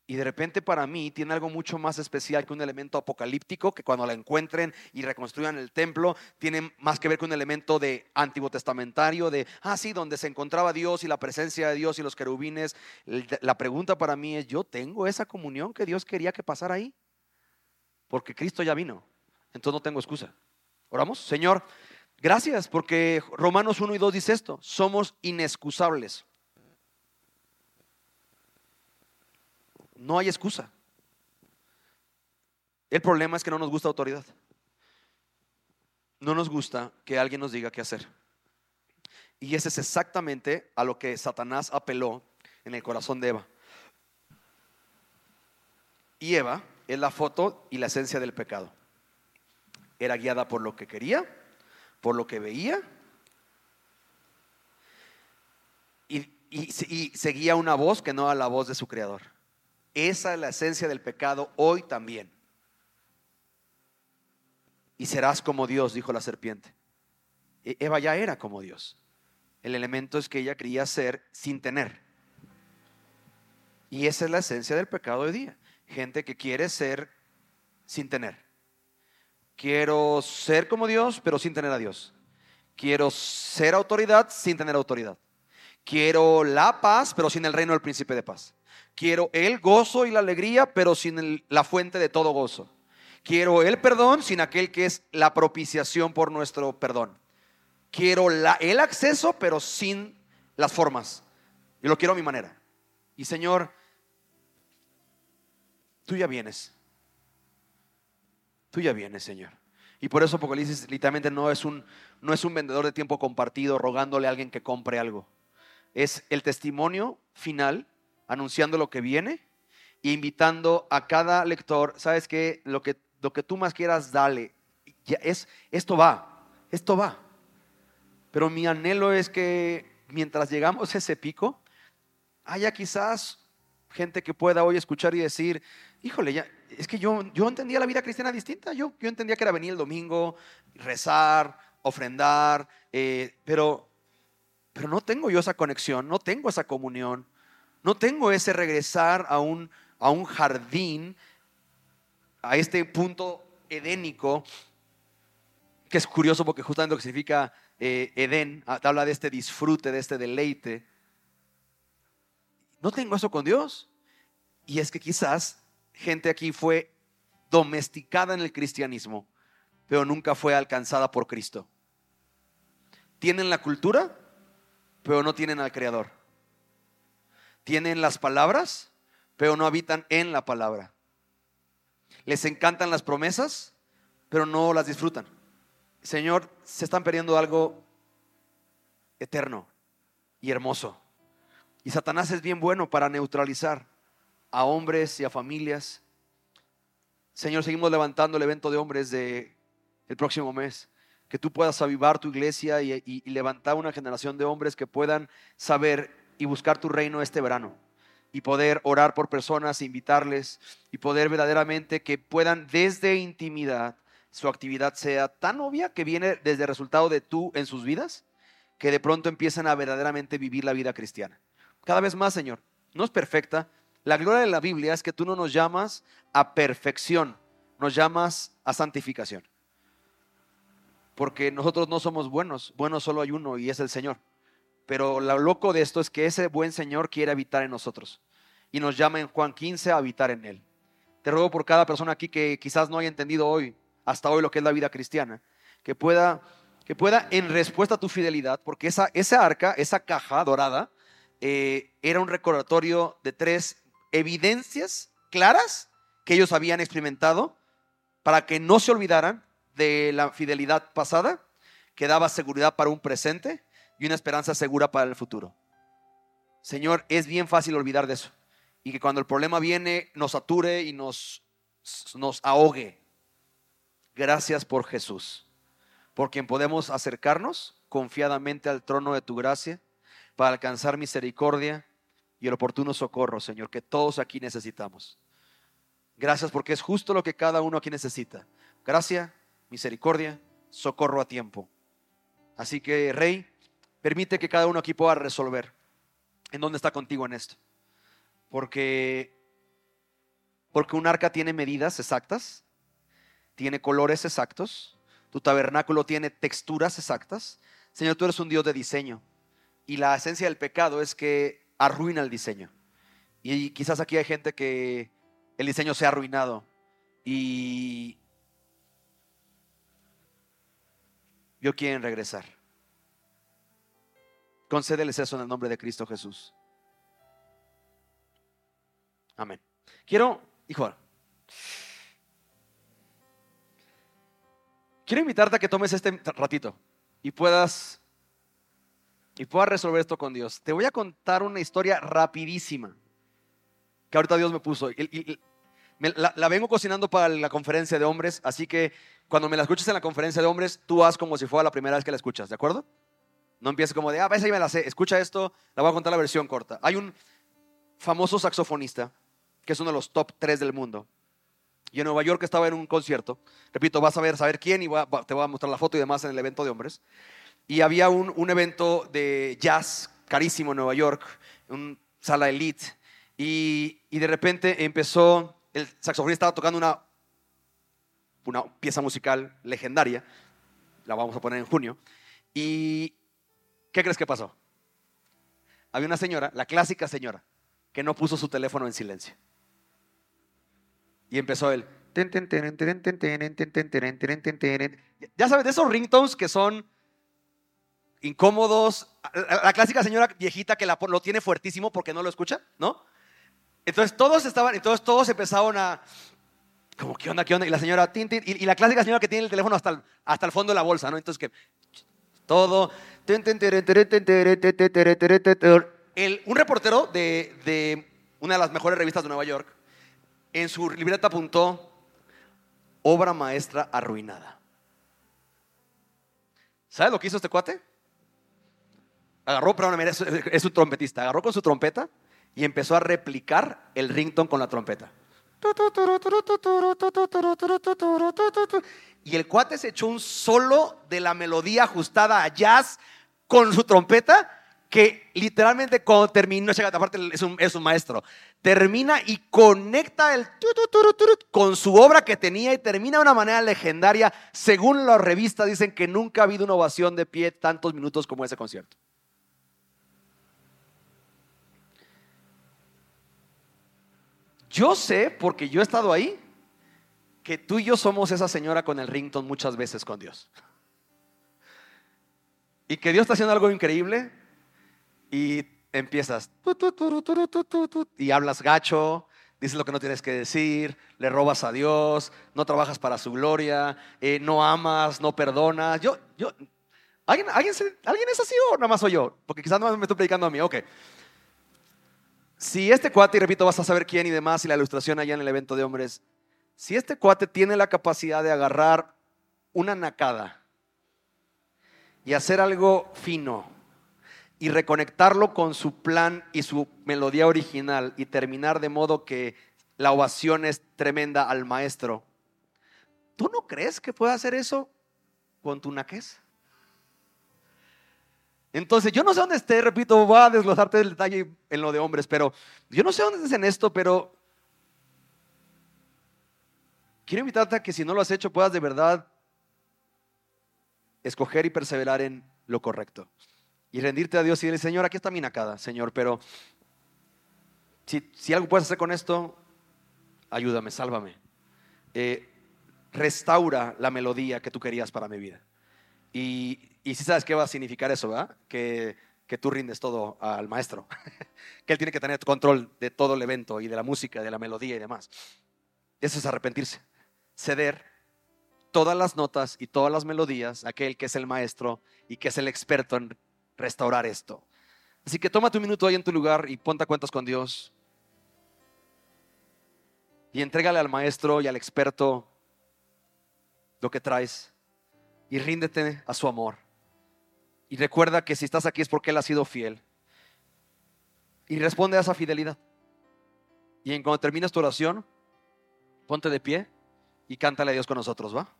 [SPEAKER 2] y de repente para mí tiene algo mucho más especial que un elemento apocalíptico, que cuando la encuentren y reconstruyan el templo, tiene más que ver con un elemento de antiguo testamentario, de, ah, sí, donde se encontraba Dios y la presencia de Dios y los querubines. La pregunta para mí es, ¿yo tengo esa comunión que Dios quería que pasara ahí? Porque Cristo ya vino, entonces no tengo excusa. Oramos, Señor, gracias porque Romanos 1 y 2 dice esto, somos inexcusables. No hay excusa. El problema es que no nos gusta autoridad. No nos gusta que alguien nos diga qué hacer. Y ese es exactamente a lo que Satanás apeló en el corazón de Eva. Y Eva es la foto y la esencia del pecado. Era guiada por lo que quería, por lo que veía, y, seguía una voz que no era la voz de su creador. Esa es la esencia del pecado hoy también. Y serás como Dios, dijo la serpiente. E, Eva ya era como Dios. El elemento es que ella quería ser sin tener. Y esa es la esencia del pecado hoy día. Gente que quiere ser sin tener. Quiero ser como Dios, pero sin tener a Dios. Quiero ser autoridad sin tener autoridad. Quiero la paz, pero sin el reino del príncipe de paz. Quiero el gozo y la alegría, pero sin la fuente de todo gozo. Quiero el perdón sin aquel que es la propiciación por nuestro perdón. Quiero el acceso, pero sin las formas. Y lo quiero a mi manera. Y Señor, tú ya vienes. Tú ya vienes, Señor. Y por eso Apocalipsis literalmente no es un, no es un vendedor de tiempo compartido rogándole a alguien que compre algo. Es el testimonio final anunciando lo que viene e invitando a cada lector, ¿sabes qué? Lo que, lo que tú más quieras, dale. Ya es, esto va, esto va. Pero mi anhelo es que mientras llegamos a ese pico, haya quizás gente que pueda hoy escuchar y decir, híjole, ya, es que yo, yo entendía la vida cristiana distinta. Yo, yo entendía que era venir el domingo, rezar, ofrendar, eh, pero, pero no tengo yo esa conexión, no tengo esa comunión, no tengo ese regresar a un, a un jardín, a este punto edénico, que es curioso porque justamente lo que significa eh, Edén, ah, habla de este disfrute, de este deleite. No tengo eso con Dios. Y es que quizás gente aquí fue domesticada en el cristianismo, pero nunca fue alcanzada por Cristo. Tienen la cultura, pero no tienen al Creador. Tienen las palabras, pero no habitan en la palabra. Les encantan las promesas, pero no las disfrutan. Señor, se están perdiendo algo eterno y hermoso. Y Satanás es bien bueno para neutralizar a hombres y a familias. Señor, seguimos levantando el evento de hombres de próximo mes. Que tú puedas avivar tu iglesia y, y levantar una generación de hombres que puedan saber y buscar tu reino este verano y poder orar por personas, invitarles y poder verdaderamente que puedan desde intimidad su actividad sea tan obvia que viene desde el resultado de tú en sus vidas, que de pronto empiezan a verdaderamente vivir la vida cristiana. Cada vez más, Señor, no es perfecta. La gloria de la Biblia es que tú no nos llamas a perfección, nos llamas a santificación. Porque nosotros no somos buenos, bueno solo hay uno y es el Señor. Pero lo loco de esto es que ese buen Señor quiere habitar en nosotros y nos llama en Juan 15 a habitar en Él. Te ruego por cada persona aquí que quizás no haya entendido hoy hasta hoy lo que es la vida cristiana, que pueda, que pueda en respuesta a tu fidelidad, porque esa, esa arca, esa caja dorada, eh, era un recordatorio de tres evidencias claras que ellos habían experimentado para que no se olvidaran de la fidelidad pasada, que daba seguridad para un presente y una esperanza segura para el futuro. Señor, es bien fácil olvidar de eso. Y que cuando el problema viene nos sature y nos, nos ahogue. Gracias por Jesús, por quien podemos acercarnos confiadamente al trono de tu gracia para alcanzar misericordia y el oportuno socorro, Señor, que todos aquí necesitamos. Gracias porque es justo lo que cada uno aquí necesita. Gracia, misericordia, socorro a tiempo. Así que, Rey, permite que cada uno aquí pueda resolver en dónde está contigo en esto. Porque, porque un arca tiene medidas exactas tiene colores exactos, tu tabernáculo tiene texturas exactas. Señor, tú eres un Dios de diseño. Y la esencia del pecado es que arruina el diseño. Y quizás aquí hay gente que el diseño se ha arruinado. Y yo quieren regresar. Concédeles eso en el nombre de Cristo Jesús. Amén. Quiero, hijo, Quiero invitarte a que tomes este ratito y puedas y resolver esto con Dios. Te voy a contar una historia rapidísima que ahorita Dios me puso. Y, la, vengo cocinando para la conferencia de hombres, así que cuando me la escuches en la conferencia de hombres, tú haz como si fuera la primera vez que la escuchas, ¿de acuerdo? No empieces como de, ah, ves ahí me la sé, escucha esto, la voy a contar la versión corta. Hay un famoso saxofonista que es uno de los top 3 del mundo, y en Nueva York estaba en un concierto. Repito, vas a ver, saber quién y te voy a mostrar la foto y demás en el evento de hombres. Y había un, evento de jazz carísimo en Nueva York, una sala elite. Y, de repente empezó, el saxofonista estaba tocando una, una pieza musical legendaria, la vamos a poner en junio. ¿Y qué crees que pasó? Había una señora, la clásica señora, que no puso su teléfono en silencio. Y empezó el... Ya sabes, de esos ringtones que son incómodos. La clásica señora viejita que lo tiene fuertísimo porque no lo escucha, ¿no? Entonces todos estaban, entonces todos empezaron a... Como, ¿qué onda, qué onda? Y la señora, y, la clásica señora que tiene el teléfono hasta hasta el fondo de la bolsa, ¿no? Entonces que todo... Un reportero de, de una de las mejores revistas de Nueva York en su libreta apuntó obra maestra arruinada. ¿Sabes lo que hizo este cuate? Agarró, perdón, es, es un trompetista, agarró con su trompeta y empezó a replicar el rington con la trompeta. Y el cuate se echó un solo de la melodía ajustada a jazz con su trompeta que literalmente cuando terminó, aparte es un, es un maestro, termina y conecta el con su obra que tenía y termina de una manera legendaria. Según la revista dicen que nunca ha habido una ovación de pie tantos minutos como ese concierto. Yo sé, porque yo he estado ahí, que tú y yo somos esa señora con el rington muchas veces con Dios. Y que Dios está haciendo algo increíble y empiezas y hablas gacho, dices lo que no tienes que decir, le robas a Dios, no trabajas para su gloria, eh, no amas, no perdonas. Yo, yo, ¿alguien, alguien, ¿alguien es así o nada más soy yo? Porque quizás no me estoy predicando a mí, ok. Si este cuate, y repito, vas a saber quién y demás, y la ilustración allá en el evento de hombres, si este cuate tiene la capacidad de agarrar una nacada y hacer algo fino y reconectarlo con su plan y su melodía original y terminar de modo que la ovación es tremenda al maestro, ¿tú no crees que pueda hacer eso con tu naquez? Entonces, yo no sé dónde esté, repito, voy a desglosarte el detalle en lo de hombres, pero yo no sé dónde estés en esto, pero quiero invitarte a que si no lo has hecho, puedas de verdad escoger y perseverar en lo correcto. Y rendirte a Dios y decirle, Señor, aquí está mi nacada, Señor, pero si, algo puedes hacer con esto, ayúdame, sálvame. Eh, restaura la melodía que tú querías para mi vida. Y, y si sabes qué va a significar eso, ¿verdad? Que, que tú rindes todo al maestro, que él tiene que tener control de todo el evento y de la música, de la melodía y demás. Eso es arrepentirse, ceder todas las notas y todas las melodías a aquel que es el maestro y que es el experto en restaurar esto. Así que toma tu minuto ahí en tu lugar y ponte cuentas con Dios. Y entrégale al maestro y al experto lo que traes y ríndete a su amor. Y recuerda que si estás aquí es porque Él ha sido fiel. Y responde a esa fidelidad. Y en cuando termines tu oración, ponte de pie y cántale a Dios con nosotros, ¿va?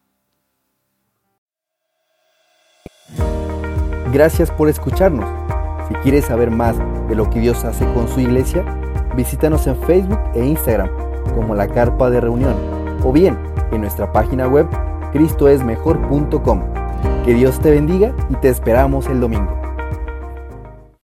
[SPEAKER 1] Gracias por escucharnos. Si quieres saber más de lo que Dios hace con su iglesia, visítanos en Facebook e Instagram como la Carpa de Reunión o bien en nuestra página web cristoesmejor.com. Que Dios te bendiga y te esperamos el domingo.